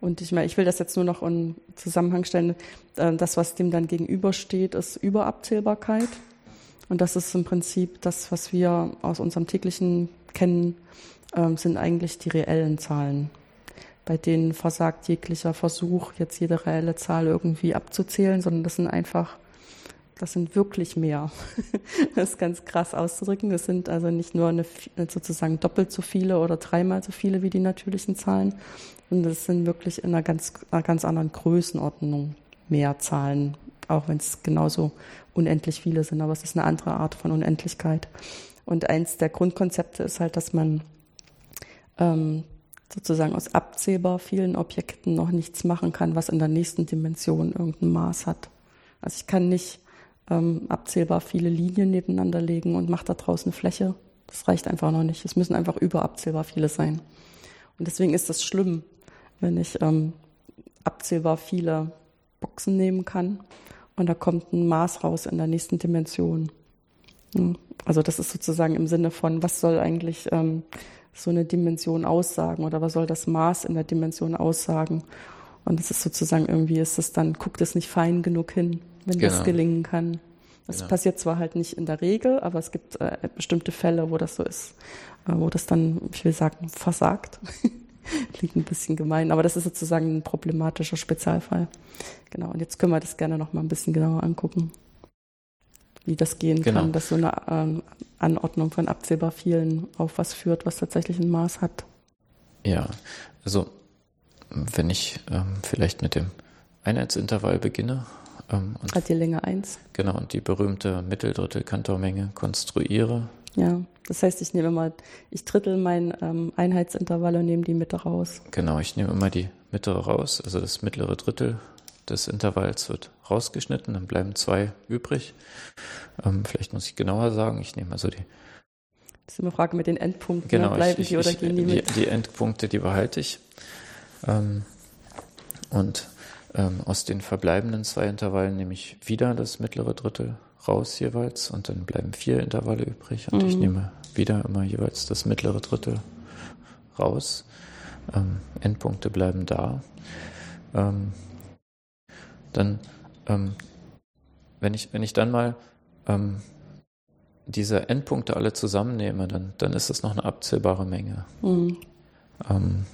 Speaker 1: und ich meine, ich will das jetzt nur noch in Zusammenhang stellen. Äh, das, was dem dann gegenübersteht, ist Überabzählbarkeit. Und das ist im Prinzip das, was wir aus unserem täglichen kennen, ähm, sind eigentlich die reellen Zahlen. Bei denen versagt jeglicher Versuch, jetzt jede reelle Zahl irgendwie abzuzählen, sondern das sind einfach, das sind wirklich mehr. das ist ganz krass auszudrücken. Das sind also nicht nur eine, sozusagen doppelt so viele oder dreimal so viele wie die natürlichen Zahlen, und das sind wirklich in einer ganz, einer ganz anderen Größenordnung mehr Zahlen, auch wenn es genauso unendlich viele sind. Aber es ist eine andere Art von Unendlichkeit. Und eins der Grundkonzepte ist halt, dass man ähm, sozusagen aus abzählbar vielen Objekten noch nichts machen kann, was in der nächsten Dimension irgendein Maß hat. Also ich kann nicht ähm, abzählbar viele Linien nebeneinander legen und mache da draußen eine Fläche. Das reicht einfach noch nicht. Es müssen einfach überabzählbar viele sein. Und deswegen ist das schlimm, wenn ich ähm, abzählbar viele Boxen nehmen kann und da kommt ein Maß raus in der nächsten Dimension. Also das ist sozusagen im Sinne von, was soll eigentlich ähm, so eine Dimension aussagen oder was soll das Maß in der Dimension aussagen? Und es ist sozusagen irgendwie, ist es dann, guckt es nicht fein genug hin, wenn genau. das gelingen kann. Das genau. passiert zwar halt nicht in der Regel, aber es gibt äh, bestimmte Fälle, wo das so ist, äh, wo das dann, ich will sagen, versagt. Klingt ein bisschen gemein, aber das ist sozusagen ein problematischer Spezialfall. Genau, und jetzt können wir das gerne noch mal ein bisschen genauer angucken, wie das gehen genau. kann, dass so eine ähm, Anordnung von absehbar vielen auf was führt, was tatsächlich ein Maß hat.
Speaker 2: Ja, also wenn ich ähm, vielleicht mit dem Einheitsintervall beginne.
Speaker 1: Ähm, und Hat die Länge 1.
Speaker 2: Genau, und die berühmte Mitteldrittel-Kantormenge konstruiere,
Speaker 1: ja, das heißt, ich nehme mal, ich drittel mein ähm, Einheitsintervall und nehme die Mitte raus.
Speaker 2: Genau, ich nehme immer die Mitte raus, also das mittlere Drittel des Intervalls wird rausgeschnitten, dann bleiben zwei übrig. Ähm, vielleicht muss ich genauer sagen, ich nehme also die.
Speaker 1: Das ist immer eine Frage mit den Endpunkten.
Speaker 2: Genau, bleiben ich, die oder ich, gehen die mit? Die, die, Endpunkte, die behalte ich. Ähm, und ähm, aus den verbleibenden zwei Intervallen nehme ich wieder das mittlere Drittel raus jeweils und dann bleiben vier Intervalle übrig und mhm. ich nehme wieder immer jeweils das mittlere Drittel raus. Ähm, Endpunkte bleiben da. Ähm, dann, ähm, wenn ich, wenn ich dann mal ähm, diese Endpunkte alle zusammennehme, dann, dann ist das noch eine abzählbare Menge. Mhm.
Speaker 1: Ähm,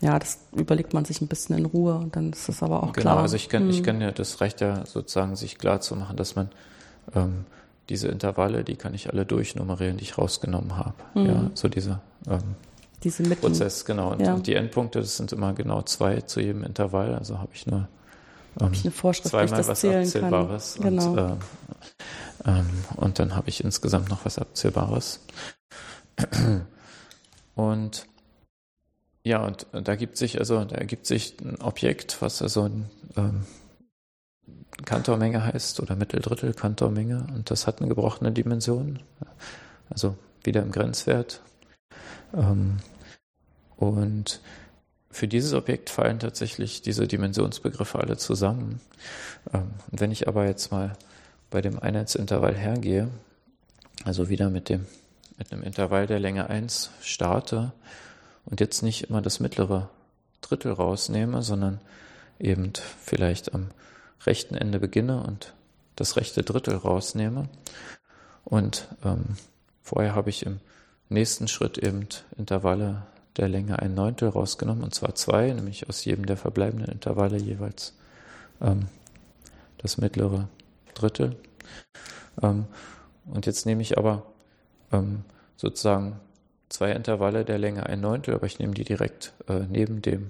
Speaker 1: ja, das überlegt man sich ein bisschen in Ruhe und dann ist das aber auch genau, klar.
Speaker 2: Genau, also ich kann, mhm. ich kann ja, das reicht ja sozusagen, sich klar zu machen, dass man ähm, diese Intervalle, die kann ich alle durchnummerieren, die ich rausgenommen habe. Mhm. Ja, so dieser ähm,
Speaker 1: diese
Speaker 2: Prozess, genau. Und, ja. und, die Endpunkte, das sind immer genau zwei zu jedem Intervall, also habe ich nur
Speaker 1: ähm, hab ich eine Vorschrift,
Speaker 2: zweimal was Abzählbares.
Speaker 1: Genau.
Speaker 2: Und, äh, ähm, und dann habe ich insgesamt noch was Abzählbares. Und ja, und da gibt sich also, da ergibt sich ein Objekt, was also ein ähm, Kantormenge heißt oder Mitteldrittel Kantormenge und das hat eine gebrochene Dimension, also wieder im Grenzwert. Ähm, und für dieses Objekt fallen tatsächlich diese Dimensionsbegriffe alle zusammen. Ähm, und wenn ich aber jetzt mal bei dem Einheitsintervall hergehe, also wieder mit dem mit einem Intervall der Länge 1 starte und jetzt nicht immer das mittlere Drittel rausnehme, sondern eben vielleicht am rechten Ende beginne und das rechte Drittel rausnehme. Und ähm, vorher habe ich im nächsten Schritt eben Intervalle der Länge ein Neuntel rausgenommen, und zwar zwei, nämlich aus jedem der verbleibenden Intervalle jeweils ähm, das mittlere Drittel. Ähm, und jetzt nehme ich aber ähm, sozusagen zwei Intervalle der Länge ein Neuntel, aber ich nehme die direkt äh, neben dem.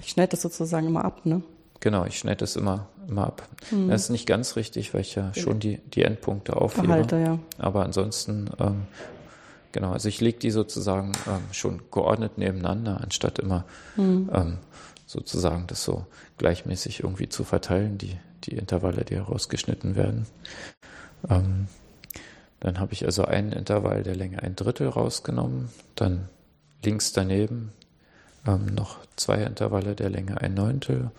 Speaker 1: Ich schneide das sozusagen immer ab, ne?
Speaker 2: Genau, ich schneide es immer, immer ab. Mhm. Das ist nicht ganz richtig, weil ich ja schon die, die Endpunkte aufhebe.
Speaker 1: Behalte, ja.
Speaker 2: Aber ansonsten, ähm, genau, also ich lege die sozusagen ähm, schon geordnet nebeneinander, anstatt immer mhm. ähm, sozusagen das so gleichmäßig irgendwie zu verteilen, die, die Intervalle, die herausgeschnitten werden. Ähm, dann habe ich also einen Intervall der Länge ein Drittel rausgenommen, dann links daneben ähm, noch zwei Intervalle der Länge ein Neuntel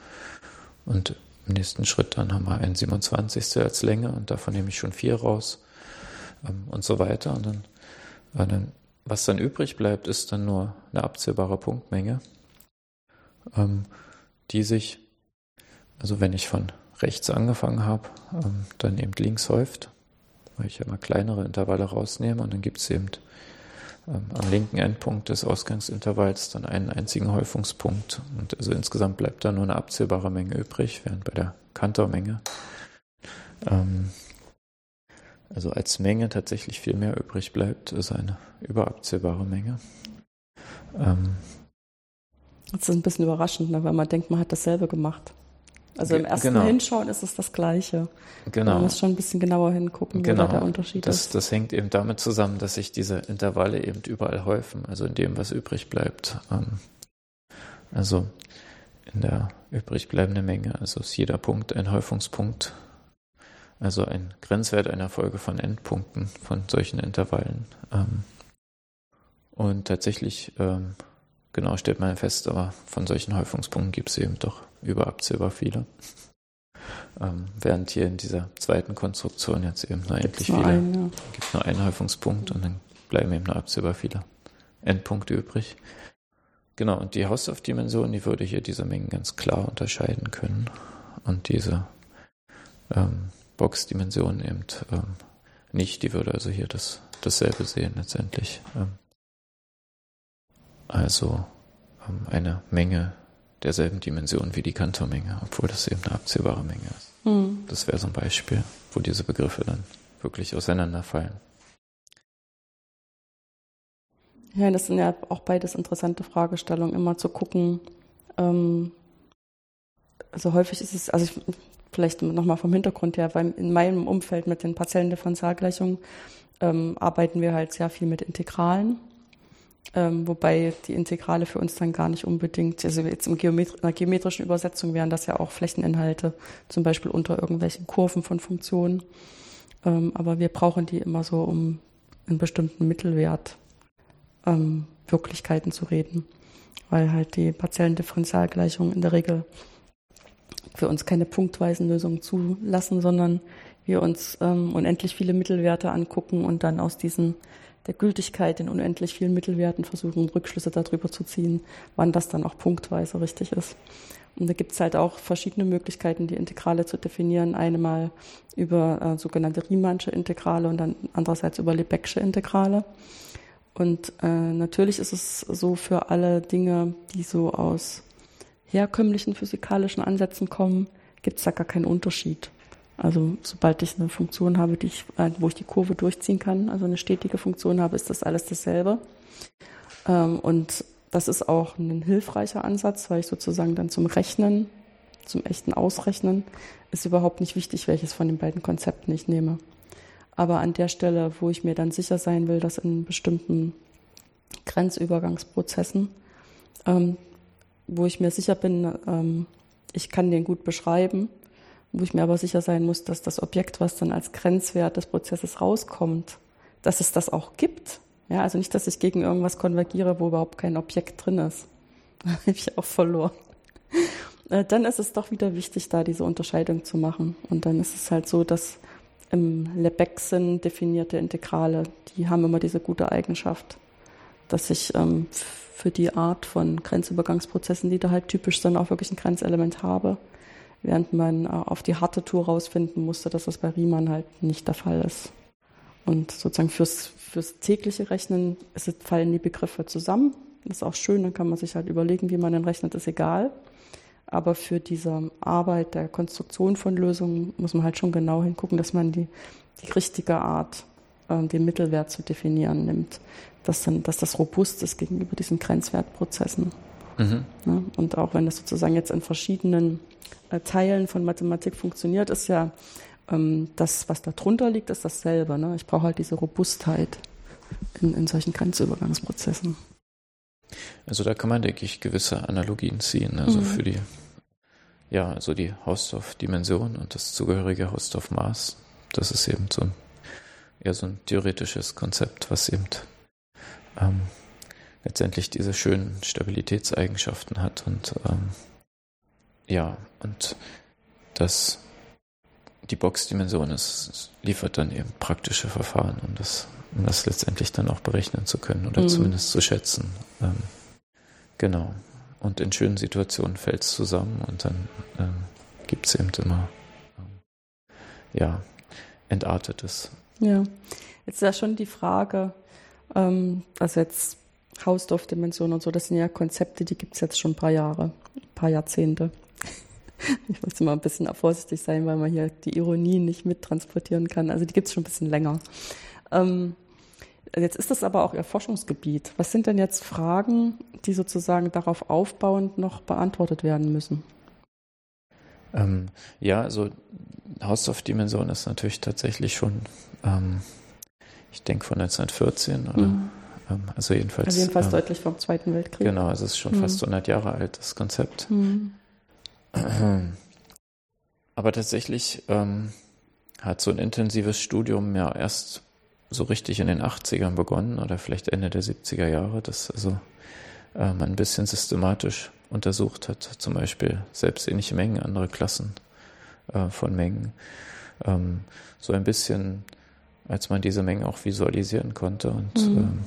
Speaker 2: und im nächsten Schritt dann haben wir ein 27. als Länge und davon nehme ich schon vier raus ähm, und so weiter. Und dann, dann, was dann übrig bleibt, ist dann nur eine abzählbare Punktmenge, ähm, die sich, also wenn ich von rechts angefangen habe, ähm, dann eben links häuft, weil ich immer kleinere Intervalle rausnehme und dann gibt es eben ähm, am linken Endpunkt des Ausgangsintervalls dann einen einzigen Häufungspunkt. Und also insgesamt bleibt da nur eine abzählbare Menge übrig, während bei der Kantormenge ähm, also als Menge tatsächlich viel mehr übrig bleibt, ist eine überabzählbare Menge. Ähm,
Speaker 1: das ist ein bisschen überraschend, ne, weil man denkt, man hat dasselbe gemacht. Also im ersten genau. Hinschauen ist es das Gleiche. Genau. Man muss schon ein bisschen genauer hingucken,
Speaker 2: genau.
Speaker 1: wo da der Unterschied
Speaker 2: das,
Speaker 1: ist.
Speaker 2: Das hängt eben damit zusammen, dass sich diese Intervalle eben überall häufen, also in dem, was übrig bleibt. Ähm, also in der übrig bleibenden Menge, also ist jeder Punkt ein Häufungspunkt, also ein Grenzwert einer Folge von Endpunkten von solchen Intervallen. Ähm, und tatsächlich, ähm, genau, stellt man fest, aber von solchen Häufungspunkten gibt es eben doch überabzählbar viele. Ähm, während hier in dieser zweiten Konstruktion jetzt eben nur endlich viele, ein, ja. gibt nur einen Häufungspunkt und dann bleiben eben nur abzählbar viele Endpunkte übrig. Genau, und die Hausdorff-Dimension, die würde hier diese Mengen ganz klar unterscheiden können. Und diese ähm, Box-Dimension eben ähm, nicht, die würde also hier das, dasselbe sehen letztendlich. Ähm, also ähm, eine Menge derselben Dimension wie die Kantormenge, obwohl das eben eine abzählbare Menge ist. Mhm. Das wäre so ein Beispiel, wo diese Begriffe dann wirklich auseinanderfallen.
Speaker 1: Ja, das sind ja auch beides interessante Fragestellungen, immer zu gucken. Ähm, also häufig ist es, also ich, vielleicht nochmal vom Hintergrund her, weil in meinem Umfeld mit den partiellen Differentialgleichungen ähm, arbeiten wir halt sehr viel mit Integralen ähm, wobei die Integrale für uns dann gar nicht unbedingt, also jetzt im Geometri in der geometrischen Übersetzung wären das ja auch Flächeninhalte, zum Beispiel unter irgendwelchen Kurven von Funktionen. Ähm, aber wir brauchen die immer so, um einen bestimmten Mittelwert ähm, Wirklichkeiten zu reden, weil halt die partiellen Differentialgleichungen in der Regel für uns keine punktweisen Lösungen zulassen, sondern wir uns ähm, unendlich viele Mittelwerte angucken und dann aus diesen der Gültigkeit in unendlich vielen Mittelwerten versuchen, Rückschlüsse darüber zu ziehen, wann das dann auch punktweise richtig ist. Und da gibt es halt auch verschiedene Möglichkeiten, die Integrale zu definieren. Einmal über äh, sogenannte Riemannsche Integrale und dann andererseits über Lebesgue Integrale. Und äh, natürlich ist es so für alle Dinge, die so aus herkömmlichen physikalischen Ansätzen kommen, gibt es da gar keinen Unterschied. Also sobald ich eine Funktion habe, die ich, äh, wo ich die Kurve durchziehen kann, also eine stetige Funktion habe, ist das alles dasselbe. Ähm, und das ist auch ein hilfreicher Ansatz, weil ich sozusagen dann zum Rechnen, zum echten Ausrechnen, ist überhaupt nicht wichtig, welches von den beiden Konzepten ich nehme. Aber an der Stelle, wo ich mir dann sicher sein will, dass in bestimmten Grenzübergangsprozessen, ähm, wo ich mir sicher bin, ähm, ich kann den gut beschreiben, wo ich mir aber sicher sein muss, dass das Objekt, was dann als Grenzwert des Prozesses rauskommt, dass es das auch gibt. Ja, also nicht, dass ich gegen irgendwas konvergiere, wo überhaupt kein Objekt drin ist. Da habe ich auch verloren. Äh, dann ist es doch wieder wichtig, da diese Unterscheidung zu machen. Und dann ist es halt so, dass im Lebesgue definierte Integrale, die haben immer diese gute Eigenschaft, dass ich ähm, für die Art von Grenzübergangsprozessen, die da halt typisch sind, auch wirklich ein Grenzelement habe während man äh, auf die harte Tour rausfinden musste, dass das bei Riemann halt nicht der Fall ist. Und sozusagen fürs, fürs tägliche Rechnen fallen die Begriffe zusammen. Das ist auch schön, dann kann man sich halt überlegen, wie man dann rechnet, ist egal. Aber für diese Arbeit der Konstruktion von Lösungen muss man halt schon genau hingucken, dass man die, die richtige Art, den Mittelwert zu definieren nimmt, dass, dann, dass das robust ist gegenüber diesen Grenzwertprozessen. Mhm. Ja, und auch wenn das sozusagen jetzt in verschiedenen äh, Teilen von Mathematik funktioniert, ist ja ähm, das, was da drunter liegt, ist dasselbe. Ne? Ich brauche halt diese Robustheit in, in solchen Grenzübergangsprozessen.
Speaker 2: Also da kann man, denke ich, gewisse Analogien ziehen. Also mhm. für die, ja, also die Hausdorff-Dimension und das zugehörige Hausdorff-Maß, das ist eben so ein, eher so ein theoretisches Konzept, was eben ähm, letztendlich diese schönen Stabilitätseigenschaften hat und ähm, ja, und das die Boxdimension ist, liefert dann eben praktische Verfahren, um das, um das letztendlich dann auch berechnen zu können oder mhm. zumindest zu schätzen. Ähm, genau. Und in schönen Situationen fällt es zusammen und dann ähm, gibt es eben immer ähm, ja, Entartetes.
Speaker 1: Ja, jetzt ist ja schon die Frage, ähm, also jetzt Hausdorfdimension und so, das sind ja Konzepte, die gibt es jetzt schon ein paar Jahre, ein paar Jahrzehnte. Ich muss immer ein bisschen vorsichtig sein, weil man hier die Ironie nicht mittransportieren kann. Also die gibt es schon ein bisschen länger. Ähm, jetzt ist das aber auch Ihr Forschungsgebiet. Was sind denn jetzt Fragen, die sozusagen darauf aufbauend noch beantwortet werden müssen?
Speaker 2: Ähm, ja, also Hausdorf-Dimension ist natürlich tatsächlich schon, ähm, ich denke von 1914 oder mhm. Ähm, also jedenfalls. Also
Speaker 1: jedenfalls ähm, deutlich vom Zweiten Weltkrieg.
Speaker 2: Genau, also es ist schon mhm. fast 100 Jahre alt, das Konzept. Mhm. Aber tatsächlich ähm, hat so ein intensives Studium ja erst so richtig in den 80ern begonnen oder vielleicht Ende der 70er Jahre, das also ähm, ein bisschen systematisch untersucht hat, zum Beispiel selbstähnliche Mengen, andere Klassen äh, von Mengen. Ähm, so ein bisschen, als man diese Mengen auch visualisieren konnte und mhm. ähm,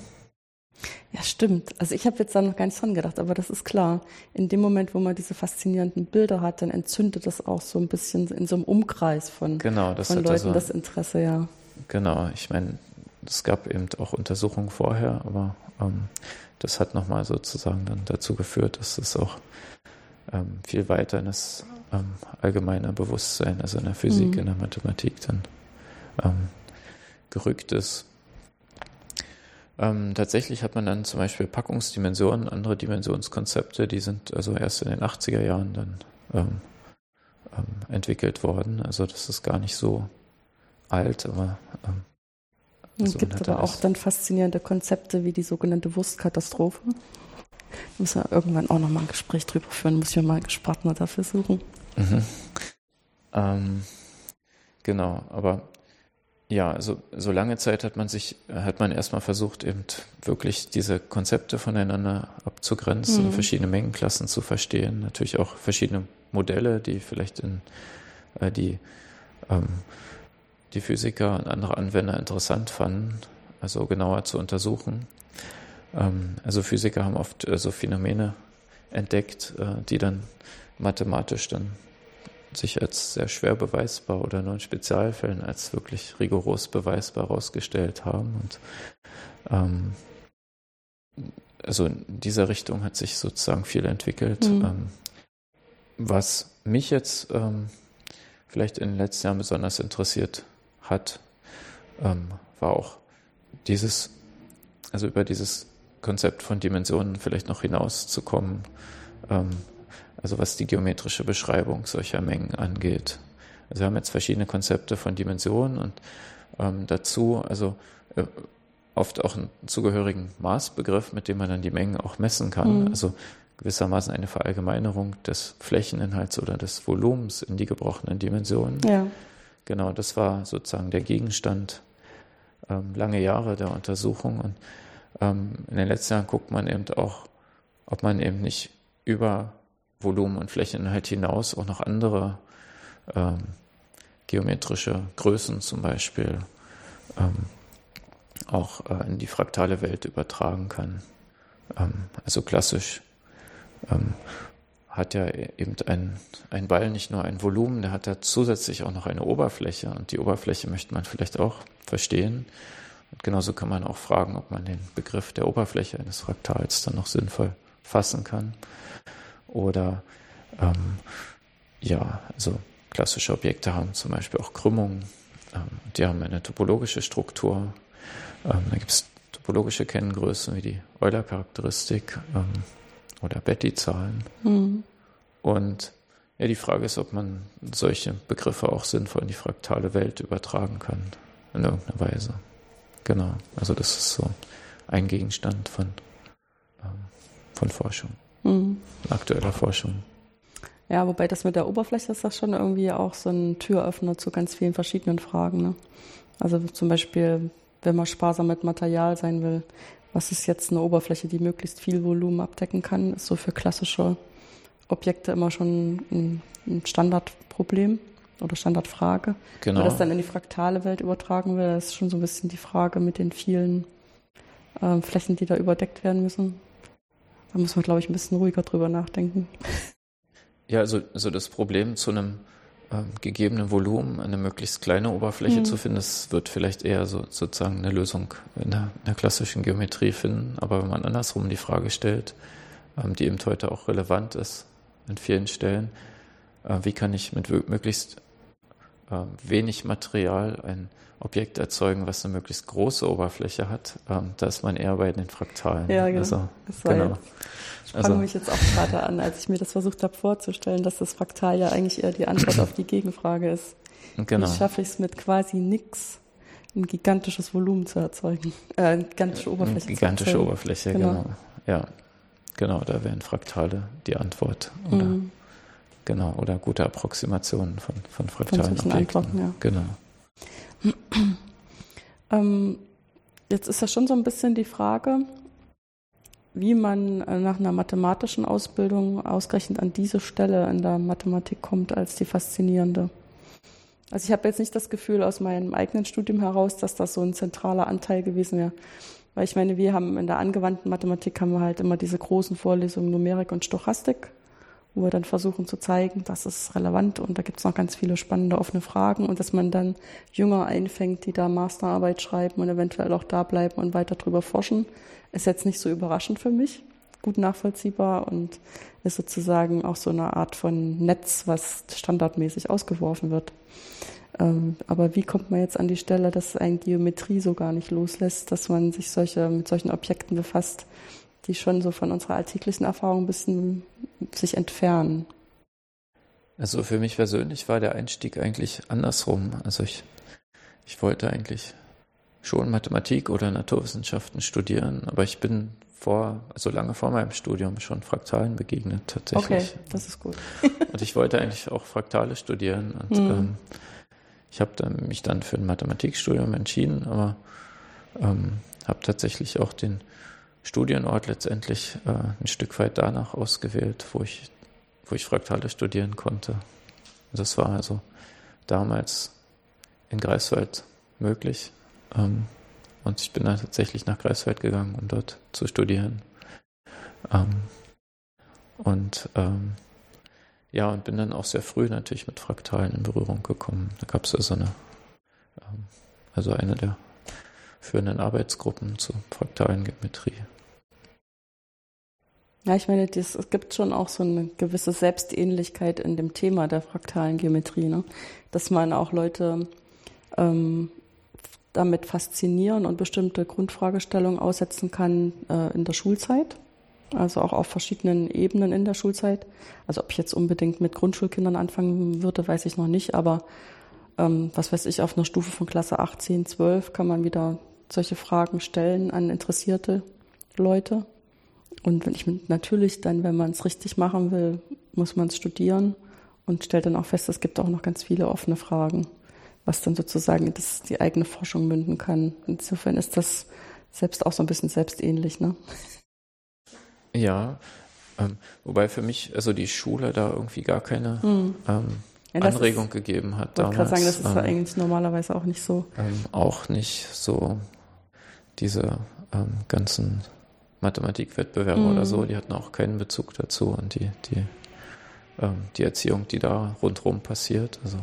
Speaker 1: ja, stimmt. Also ich habe jetzt da noch gar nicht dran gedacht, aber das ist klar. In dem Moment, wo man diese faszinierenden Bilder hat, dann entzündet das auch so ein bisschen in so einem Umkreis von,
Speaker 2: genau,
Speaker 1: von Leuten also, das Interesse, ja.
Speaker 2: Genau, ich meine, es gab eben auch Untersuchungen vorher, aber ähm, das hat nochmal sozusagen dann dazu geführt, dass es auch ähm, viel weiter in das ähm, allgemeine Bewusstsein, also in der Physik, mhm. in der Mathematik dann ähm, gerückt ist. Ähm, tatsächlich hat man dann zum Beispiel Packungsdimensionen, andere Dimensionskonzepte, die sind also erst in den 80er Jahren dann ähm, ähm, entwickelt worden. Also das ist gar nicht so alt, aber
Speaker 1: ähm, es gibt aber auch dann faszinierende Konzepte wie die sogenannte Wurstkatastrophe. Da müssen wir irgendwann auch nochmal ein Gespräch drüber führen, muss ich mir mal einen Partner dafür suchen. Mhm.
Speaker 2: Ähm, genau, aber ja, also so lange Zeit hat man sich, hat man erstmal versucht, eben wirklich diese Konzepte voneinander abzugrenzen, mhm. verschiedene Mengenklassen zu verstehen, natürlich auch verschiedene Modelle, die vielleicht in äh, die ähm, die Physiker und andere Anwender interessant fanden, also genauer zu untersuchen. Ähm, also Physiker haben oft äh, so Phänomene entdeckt, äh, die dann mathematisch dann sich als sehr schwer beweisbar oder nur in Spezialfällen als wirklich rigoros beweisbar herausgestellt haben. Und ähm, also in dieser Richtung hat sich sozusagen viel entwickelt. Mhm. Ähm, was mich jetzt ähm, vielleicht in den letzten Jahren besonders interessiert hat, ähm, war auch dieses, also über dieses Konzept von Dimensionen vielleicht noch hinauszukommen. Also was die geometrische Beschreibung solcher Mengen angeht. Also wir haben jetzt verschiedene Konzepte von Dimensionen und ähm, dazu also äh, oft auch einen zugehörigen Maßbegriff, mit dem man dann die Mengen auch messen kann. Mhm. Also gewissermaßen eine Verallgemeinerung des Flächeninhalts oder des Volumens in die gebrochenen Dimensionen. Ja. Genau, das war sozusagen der Gegenstand ähm, lange Jahre der Untersuchung und ähm, in den letzten Jahren guckt man eben auch, ob man eben nicht über Volumen und Flächeninhalt hinaus auch noch andere ähm, geometrische Größen zum Beispiel ähm, auch äh, in die fraktale Welt übertragen kann. Ähm, also klassisch ähm, hat ja eben ein, ein Ball nicht nur ein Volumen, der hat ja zusätzlich auch noch eine Oberfläche und die Oberfläche möchte man vielleicht auch verstehen. Und genauso kann man auch fragen, ob man den Begriff der Oberfläche eines Fraktals dann noch sinnvoll fassen kann. Oder ähm, ja, also klassische Objekte haben zum Beispiel auch Krümmungen. Ähm, die haben eine topologische Struktur. Ähm, da gibt es topologische Kenngrößen wie die Euler-Charakteristik ähm, oder Betty-Zahlen. Mhm. Und ja, die Frage ist, ob man solche Begriffe auch sinnvoll in die fraktale Welt übertragen kann, in irgendeiner Weise. Genau, also das ist so ein Gegenstand von, ähm, von Forschung mhm. aktueller Forschung.
Speaker 1: Ja, wobei das mit der Oberfläche ist das schon irgendwie auch so ein Türöffner zu ganz vielen verschiedenen Fragen. Ne? Also zum Beispiel, wenn man sparsam mit Material sein will, was ist jetzt eine Oberfläche, die möglichst viel Volumen abdecken kann, ist so für klassische Objekte immer schon ein, ein Standardproblem oder Standardfrage.
Speaker 2: Genau.
Speaker 1: Wenn man das dann in die fraktale Welt übertragen will, ist schon so ein bisschen die Frage mit den vielen äh, Flächen, die da überdeckt werden müssen. Da muss man, glaube ich, ein bisschen ruhiger drüber nachdenken.
Speaker 2: Ja, also, also das Problem zu einem äh, gegebenen Volumen eine möglichst kleine Oberfläche mhm. zu finden, das wird vielleicht eher so sozusagen eine Lösung in der, in der klassischen Geometrie finden. Aber wenn man andersrum die Frage stellt, ähm, die eben heute auch relevant ist an vielen Stellen, äh, wie kann ich mit möglichst wenig Material ein Objekt erzeugen, was eine möglichst große Oberfläche hat, ähm, da ist man eher bei den Fraktalen.
Speaker 1: Ja, genau. Also, das genau. sprang also, mich jetzt auch gerade an, als ich mir das versucht habe vorzustellen, dass das Fraktal ja eigentlich eher die Antwort auf die Gegenfrage ist. Genau. Wie schaffe ich es mit quasi nichts, ein gigantisches Volumen zu erzeugen, äh, eine gigantische Oberfläche.
Speaker 2: Eine gigantische Oberfläche, genau. genau. Ja, genau, da wären Fraktale die Antwort. Oder, mhm. Genau, oder gute Approximationen von, von fraktalen von Objekten. Ja. Genau.
Speaker 1: ähm, jetzt ist ja schon so ein bisschen die Frage, wie man äh, nach einer mathematischen Ausbildung ausgerechnet an diese Stelle in der Mathematik kommt als die faszinierende. Also ich habe jetzt nicht das Gefühl aus meinem eigenen Studium heraus, dass das so ein zentraler Anteil gewesen wäre. Weil ich meine, wir haben in der angewandten Mathematik haben wir halt immer diese großen Vorlesungen Numerik und Stochastik, wo wir dann versuchen zu zeigen, das ist relevant und da gibt es noch ganz viele spannende offene Fragen und dass man dann Jünger einfängt, die da Masterarbeit schreiben und eventuell auch da bleiben und weiter drüber forschen, ist jetzt nicht so überraschend für mich, gut nachvollziehbar und ist sozusagen auch so eine Art von Netz, was standardmäßig ausgeworfen wird. Ähm, aber wie kommt man jetzt an die Stelle, dass ein Geometrie so gar nicht loslässt, dass man sich solche, mit solchen Objekten befasst, die schon so von unserer alltäglichen Erfahrung ein bisschen sich entfernen?
Speaker 2: Also für mich persönlich war der Einstieg eigentlich andersrum. Also ich, ich wollte eigentlich schon Mathematik oder Naturwissenschaften studieren, aber ich bin vor, also lange vor meinem Studium schon Fraktalen begegnet tatsächlich.
Speaker 1: Okay, das ist gut.
Speaker 2: und ich wollte eigentlich auch Fraktale studieren und hm. ähm, ich habe dann, mich dann für ein Mathematikstudium entschieden, aber ähm, habe tatsächlich auch den Studienort letztendlich äh, ein Stück weit danach ausgewählt, wo ich, wo ich Fraktale studieren konnte. Das war also damals in Greifswald möglich. Ähm, und ich bin dann tatsächlich nach Greifswald gegangen, um dort zu studieren. Ähm, und ähm, ja, und bin dann auch sehr früh natürlich mit Fraktalen in Berührung gekommen. Da gab es ja so eine, ähm, also eine der führenden Arbeitsgruppen zur fraktalen Geometrie.
Speaker 1: Ja, ich meine, das, es gibt schon auch so eine gewisse Selbstähnlichkeit in dem Thema der fraktalen Geometrie, ne? dass man auch Leute ähm, damit faszinieren und bestimmte Grundfragestellungen aussetzen kann äh, in der Schulzeit. Also auch auf verschiedenen Ebenen in der Schulzeit. Also ob ich jetzt unbedingt mit Grundschulkindern anfangen würde, weiß ich noch nicht. Aber ähm, was weiß ich, auf einer Stufe von Klasse 8, 10, 12 kann man wieder solche Fragen stellen an interessierte Leute. Und wenn ich natürlich dann, wenn man es richtig machen will, muss man es studieren und stellt dann auch fest, es gibt auch noch ganz viele offene Fragen, was dann sozusagen das, die eigene Forschung münden kann. Insofern ist das selbst auch so ein bisschen selbstähnlich, ne?
Speaker 2: Ja, ähm, wobei für mich also die Schule da irgendwie gar keine hm. ähm, ja, Anregung ist, gegeben hat. Ich
Speaker 1: wollte gerade sagen, das ist ähm, eigentlich normalerweise auch nicht so.
Speaker 2: Ähm, auch nicht so diese ähm, ganzen Mathematikwettbewerbe mhm. oder so, die hatten auch keinen Bezug dazu und die, die, ähm, die Erziehung, die da rundherum passiert, also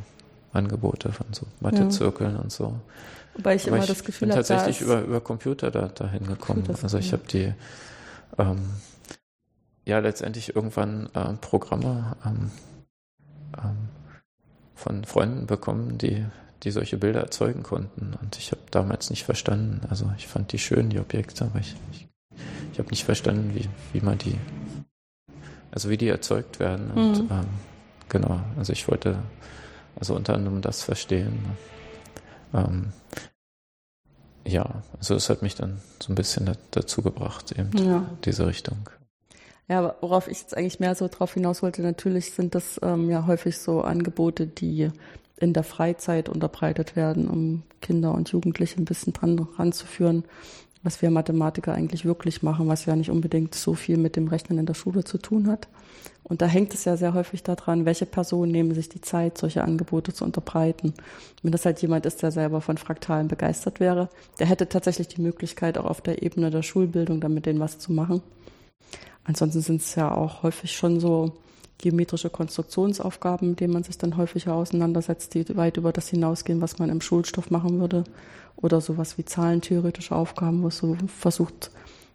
Speaker 2: Angebote von so Mathezirkeln ja. und so.
Speaker 1: Wobei ich Aber immer ich das Gefühl
Speaker 2: habe, tatsächlich über, über Computer da, dahin gekommen. Also ich habe die ähm, ja letztendlich irgendwann äh, Programme ähm, ähm, von Freunden bekommen, die die solche Bilder erzeugen konnten. Und ich habe damals nicht verstanden. Also ich fand die schön, die Objekte, aber ich, ich ich habe nicht verstanden, wie, wie man die, also wie die erzeugt werden. Und mhm. ähm, genau, also ich wollte also unter anderem das verstehen. Ähm, ja, also es hat mich dann so ein bisschen dazu gebracht, eben ja. diese Richtung.
Speaker 1: Ja, worauf ich jetzt eigentlich mehr so drauf hinaus wollte, natürlich sind das ähm, ja häufig so Angebote, die in der Freizeit unterbreitet werden, um Kinder und Jugendliche ein bisschen dran ranzuführen, was wir Mathematiker eigentlich wirklich machen, was ja nicht unbedingt so viel mit dem Rechnen in der Schule zu tun hat. Und da hängt es ja sehr häufig daran, welche Personen nehmen sich die Zeit, solche Angebote zu unterbreiten. Wenn das halt jemand ist, der selber von Fraktalen begeistert wäre, der hätte tatsächlich die Möglichkeit, auch auf der Ebene der Schulbildung damit denen was zu machen. Ansonsten sind es ja auch häufig schon so geometrische Konstruktionsaufgaben, mit denen man sich dann häufiger auseinandersetzt, die weit über das hinausgehen, was man im Schulstoff machen würde. Oder sowas wie zahlentheoretische Aufgaben, wo es so versucht,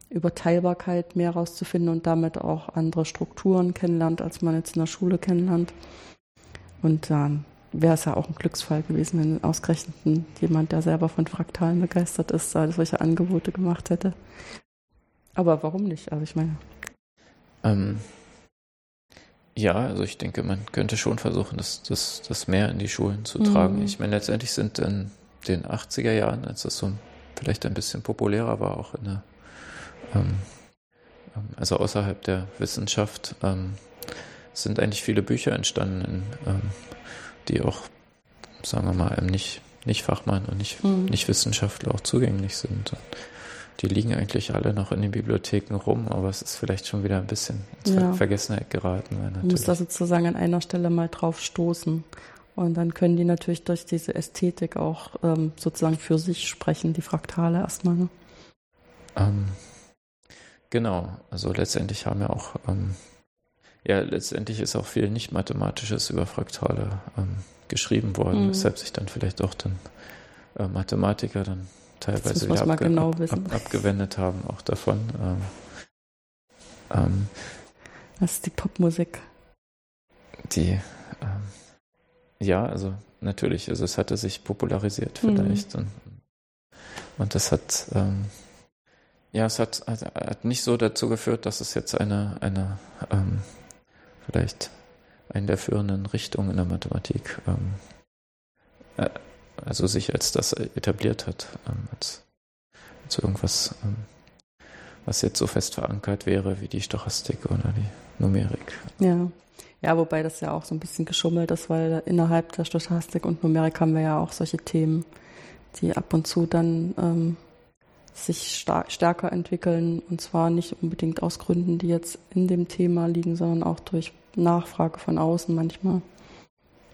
Speaker 1: über Teilbarkeit mehr herauszufinden und damit auch andere Strukturen kennenlernt, als man jetzt in der Schule kennenlernt. Und dann wäre es ja auch ein Glücksfall gewesen, wenn ausgerechnet jemand, der selber von Fraktalen begeistert ist, solche Angebote gemacht hätte. Aber warum nicht? Also ich meine.
Speaker 2: Ähm, ja, also ich denke, man könnte schon versuchen, das, das, das mehr in die Schulen zu tragen. Mhm. Ich meine, letztendlich sind in den 80er Jahren, als das so vielleicht ein bisschen populärer war, auch in der, ähm, ähm, also außerhalb der Wissenschaft, ähm, sind eigentlich viele Bücher entstanden, ähm, die auch, sagen wir mal, einem nicht, nicht Fachmann und nicht, mhm. nicht Wissenschaftler auch zugänglich sind. Und die liegen eigentlich alle noch in den Bibliotheken rum, aber es ist vielleicht schon wieder ein bisschen in ja. Vergessenheit geraten.
Speaker 1: Man muss da sozusagen an einer Stelle mal drauf stoßen. Und dann können die natürlich durch diese Ästhetik auch ähm, sozusagen für sich sprechen, die Fraktale erstmal. Ne?
Speaker 2: Ähm, genau, also letztendlich haben wir auch, ähm, ja, letztendlich ist auch viel nicht-mathematisches über Fraktale ähm, geschrieben worden, mhm. weshalb sich dann vielleicht auch dann äh, Mathematiker dann teilweise wieder abge genau ab, abgewendet haben, auch davon. Ähm,
Speaker 1: ähm, das ist die Popmusik.
Speaker 2: Die, ähm, ja, also natürlich, also es hatte sich popularisiert mhm. vielleicht. Mhm. Und, und das hat, ähm, ja, es hat, hat, hat, nicht so dazu geführt, dass es jetzt eine, eine ähm, vielleicht eine der führenden Richtungen in der Mathematik ähm, äh, also sich als das etabliert hat, ähm, als, als irgendwas, ähm, was jetzt so fest verankert wäre wie die Stochastik oder die Numerik.
Speaker 1: Ja. Ja, wobei das ja auch so ein bisschen geschummelt ist, weil innerhalb der Stochastik und Numerik haben wir ja auch solche Themen, die ab und zu dann ähm, sich stärker entwickeln und zwar nicht unbedingt aus Gründen, die jetzt in dem Thema liegen, sondern auch durch Nachfrage von außen manchmal.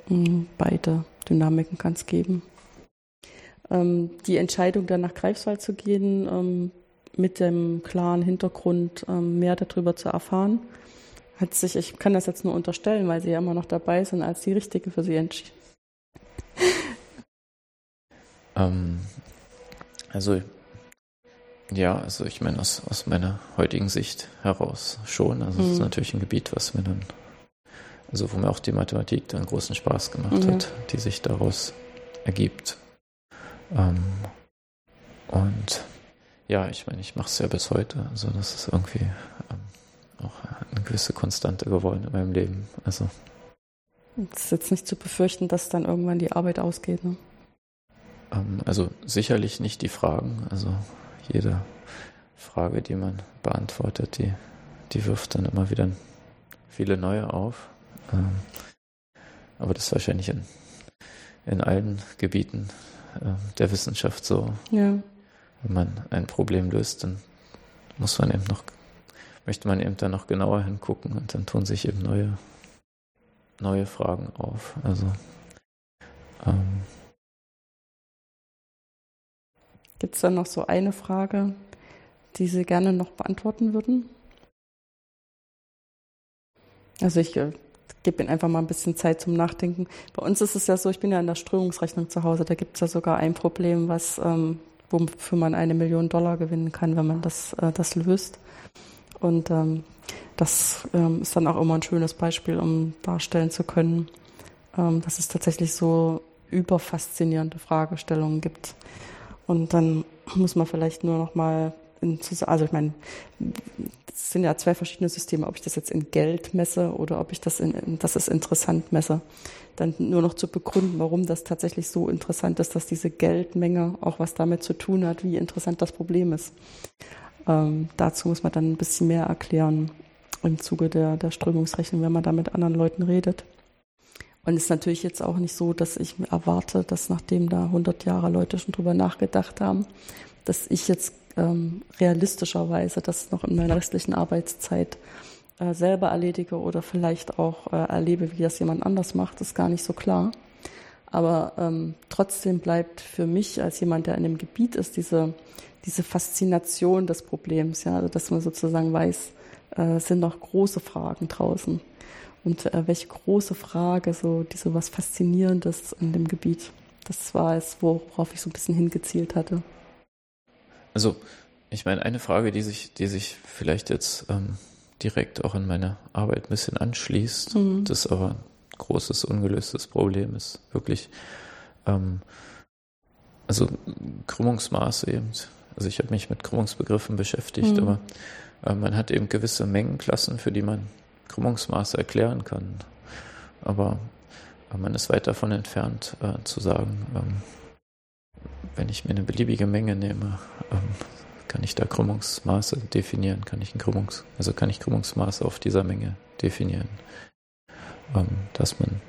Speaker 1: Mhm, beide Dynamiken kann es geben ähm, die Entscheidung, dann nach Greifswald zu gehen, ähm, mit dem klaren Hintergrund, ähm, mehr darüber zu erfahren, hat sich, ich kann das jetzt nur unterstellen, weil Sie ja immer noch dabei sind, als die richtige für Sie entschieden.
Speaker 2: Ähm, also ja, also ich meine aus, aus meiner heutigen Sicht heraus schon. Also es ist mhm. natürlich ein Gebiet, was mir dann, also wo mir auch die Mathematik dann großen Spaß gemacht mhm. hat, die sich daraus ergibt. Ähm, und ja, ich meine, ich mache es ja bis heute. Also das ist irgendwie ähm, auch eine gewisse Konstante geworden in meinem Leben. Also
Speaker 1: es ist jetzt nicht zu befürchten, dass dann irgendwann die Arbeit ausgeht. Ne?
Speaker 2: Ähm, also sicherlich nicht die Fragen. Also jede Frage, die man beantwortet, die, die wirft dann immer wieder viele neue auf. Ähm, aber das ist wahrscheinlich in, in allen Gebieten der Wissenschaft so. Ja. Wenn man ein Problem löst, dann muss man eben noch, möchte man eben dann noch genauer hingucken und dann tun sich eben neue, neue Fragen auf. Also ähm,
Speaker 1: Gibt es da noch so eine Frage, die Sie gerne noch beantworten würden? Also ich äh, gebe Ihnen einfach mal ein bisschen Zeit zum Nachdenken. Bei uns ist es ja so, ich bin ja in der Strömungsrechnung zu Hause, da gibt es ja sogar ein Problem, was, ähm, wofür man eine Million Dollar gewinnen kann, wenn man das, äh, das löst. Und ähm, das ähm, ist dann auch immer ein schönes Beispiel, um darstellen zu können, ähm, dass es tatsächlich so überfaszinierende Fragestellungen gibt. Und dann muss man vielleicht nur noch mal also ich meine, es sind ja zwei verschiedene Systeme, ob ich das jetzt in Geld messe oder ob ich das in, das ist interessant messe. Dann nur noch zu begründen, warum das tatsächlich so interessant ist, dass diese Geldmenge auch was damit zu tun hat, wie interessant das Problem ist. Ähm, dazu muss man dann ein bisschen mehr erklären. im Zuge der, der Strömungsrechnung, wenn man da mit anderen Leuten redet. Und es ist natürlich jetzt auch nicht so, dass ich erwarte, dass nachdem da 100 Jahre Leute schon drüber nachgedacht haben, dass ich jetzt ähm, realistischerweise das noch in meiner restlichen Arbeitszeit äh, selber erledige oder vielleicht auch äh, erlebe, wie das jemand anders macht, ist gar nicht so klar. Aber ähm, trotzdem bleibt für mich als jemand, der in dem Gebiet ist, diese, diese Faszination des Problems, ja, also dass man sozusagen weiß, äh, sind noch große Fragen draußen. Und äh, welche große Frage, so diese was Faszinierendes in dem Gebiet. Das war es, worauf ich so ein bisschen hingezielt hatte.
Speaker 2: Also, ich meine, eine Frage, die sich, die sich vielleicht jetzt ähm, direkt auch in meine Arbeit ein bisschen anschließt, mhm. das aber ein großes, ungelöstes Problem ist, wirklich, ähm, also Krümmungsmaße eben. Also ich habe mich mit Krümmungsbegriffen beschäftigt, mhm. aber äh, man hat eben gewisse Mengenklassen, für die man Krümmungsmaße erklären kann. Aber äh, man ist weit davon entfernt äh, zu sagen, ähm, wenn ich mir eine beliebige Menge nehme, ähm, kann ich da Krümmungsmaße definieren, kann ich ein Krümmungs, also kann ich Krümmungsmaße auf dieser Menge definieren. Ähm, dass man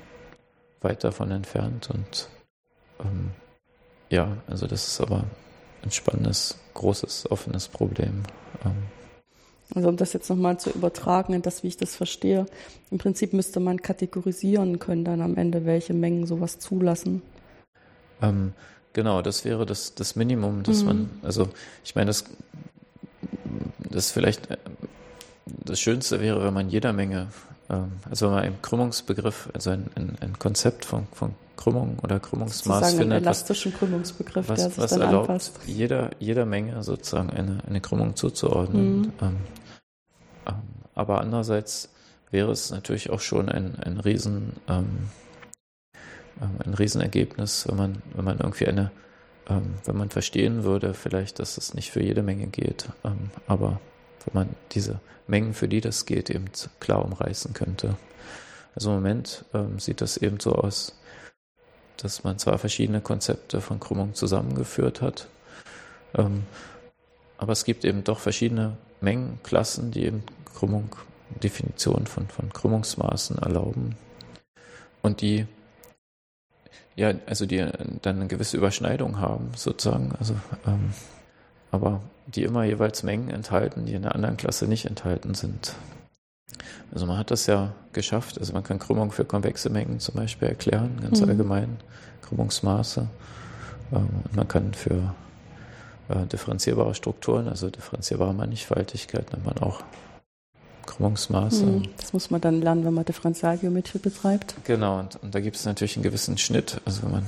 Speaker 2: weit davon entfernt und ähm, ja, also das ist aber ein spannendes, großes, offenes Problem. Ähm,
Speaker 1: also um das jetzt nochmal zu übertragen in das, wie ich das verstehe, im Prinzip müsste man kategorisieren können dann am Ende, welche Mengen sowas zulassen.
Speaker 2: Ähm, genau, das wäre das, das Minimum, dass mhm. man, also ich meine, das, das vielleicht, äh, das Schönste wäre, wenn man jeder Menge, ähm, also wenn man einen Krümmungsbegriff, also ein, ein, ein Konzept von, von Krümmung oder Krümmungsmaß sozusagen
Speaker 1: findet. Einen elastischen was, Krümmungsbegriff,
Speaker 2: was,
Speaker 1: der sich
Speaker 2: was
Speaker 1: dann
Speaker 2: erlaubt,
Speaker 1: anpasst.
Speaker 2: Jeder, jeder Menge sozusagen eine, eine Krümmung zuzuordnen. Mhm. Ähm, ähm, aber andererseits wäre es natürlich auch schon ein, ein Riesen, ähm, ähm, ein Riesenergebnis, wenn man, wenn man irgendwie eine, ähm, wenn man verstehen würde, vielleicht, dass es nicht für jede Menge geht, ähm, aber wenn man diese Mengen, für die das geht, eben klar umreißen könnte. Also im Moment sieht das eben so aus, dass man zwar verschiedene Konzepte von Krümmung zusammengeführt hat, ähm, aber es gibt eben doch verschiedene Mengenklassen, die eben Krümmung, Definition von, von Krümmungsmaßen erlauben und die ja, also die dann eine gewisse Überschneidung haben, sozusagen, also ähm, aber die immer jeweils Mengen enthalten, die in der anderen Klasse nicht enthalten sind. Also man hat das ja geschafft. Also man kann Krümmung für konvexe Mengen zum Beispiel erklären, ganz mhm. allgemein, Krümmungsmaße. Ähm, und man kann für äh, differenzierbare Strukturen, also differenzierbare Mannigfaltigkeit, nennt man auch Krümmungsmaße. Mhm.
Speaker 1: Das muss man dann lernen, wenn man Differentialgeometrie betreibt.
Speaker 2: Genau, und, und da gibt es natürlich einen gewissen Schnitt. Also wenn man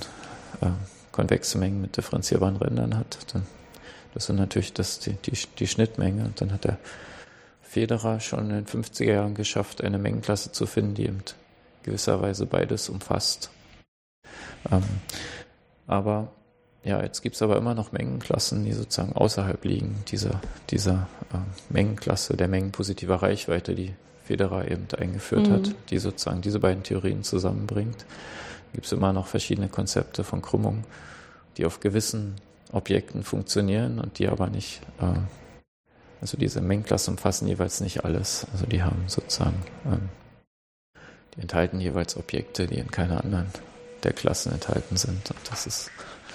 Speaker 2: äh, konvexe Mengen mit differenzierbaren Rändern hat, dann das sind natürlich das, die, die, die Schnittmenge. Und dann hat der Federer schon in den 50er Jahren geschafft, eine Mengenklasse zu finden, die eben gewisserweise beides umfasst. Ähm, aber ja, jetzt gibt es aber immer noch Mengenklassen, die sozusagen außerhalb liegen dieser, dieser äh, Mengenklasse der Mengen positiver Reichweite, die Federer eben eingeführt mhm. hat, die sozusagen diese beiden Theorien zusammenbringt. Gibt es immer noch verschiedene Konzepte von Krümmung, die auf gewissen Objekten funktionieren und die aber nicht äh, also diese Mengenklassen umfassen jeweils nicht alles. Also die haben sozusagen, ähm, die enthalten jeweils Objekte, die in keiner anderen der Klassen enthalten sind. Und das ist,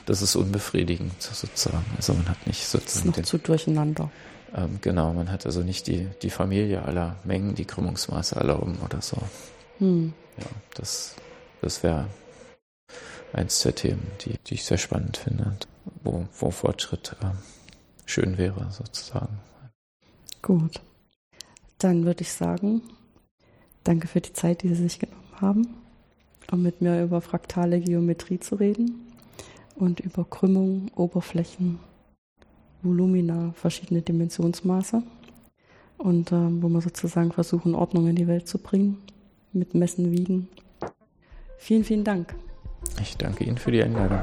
Speaker 2: das ist unbefriedigend sozusagen. Also man hat nicht sozusagen. Das ist
Speaker 1: noch zu durcheinander.
Speaker 2: Ähm, genau, man hat also nicht die, die Familie aller Mengen, die Krümmungsmaße erlauben oder so. Hm. Ja, das, das wäre eins der Themen, die, die ich sehr spannend finde, wo, wo Fortschritt äh, schön wäre sozusagen.
Speaker 1: Gut. Dann würde ich sagen, danke für die Zeit, die Sie sich genommen haben, um mit mir über fraktale Geometrie zu reden und über Krümmung, Oberflächen, Volumina, verschiedene Dimensionsmaße und äh, wo wir sozusagen versuchen, Ordnung in die Welt zu bringen, mit Messen, Wiegen. Vielen, vielen Dank.
Speaker 2: Ich danke Ihnen für die Einladung.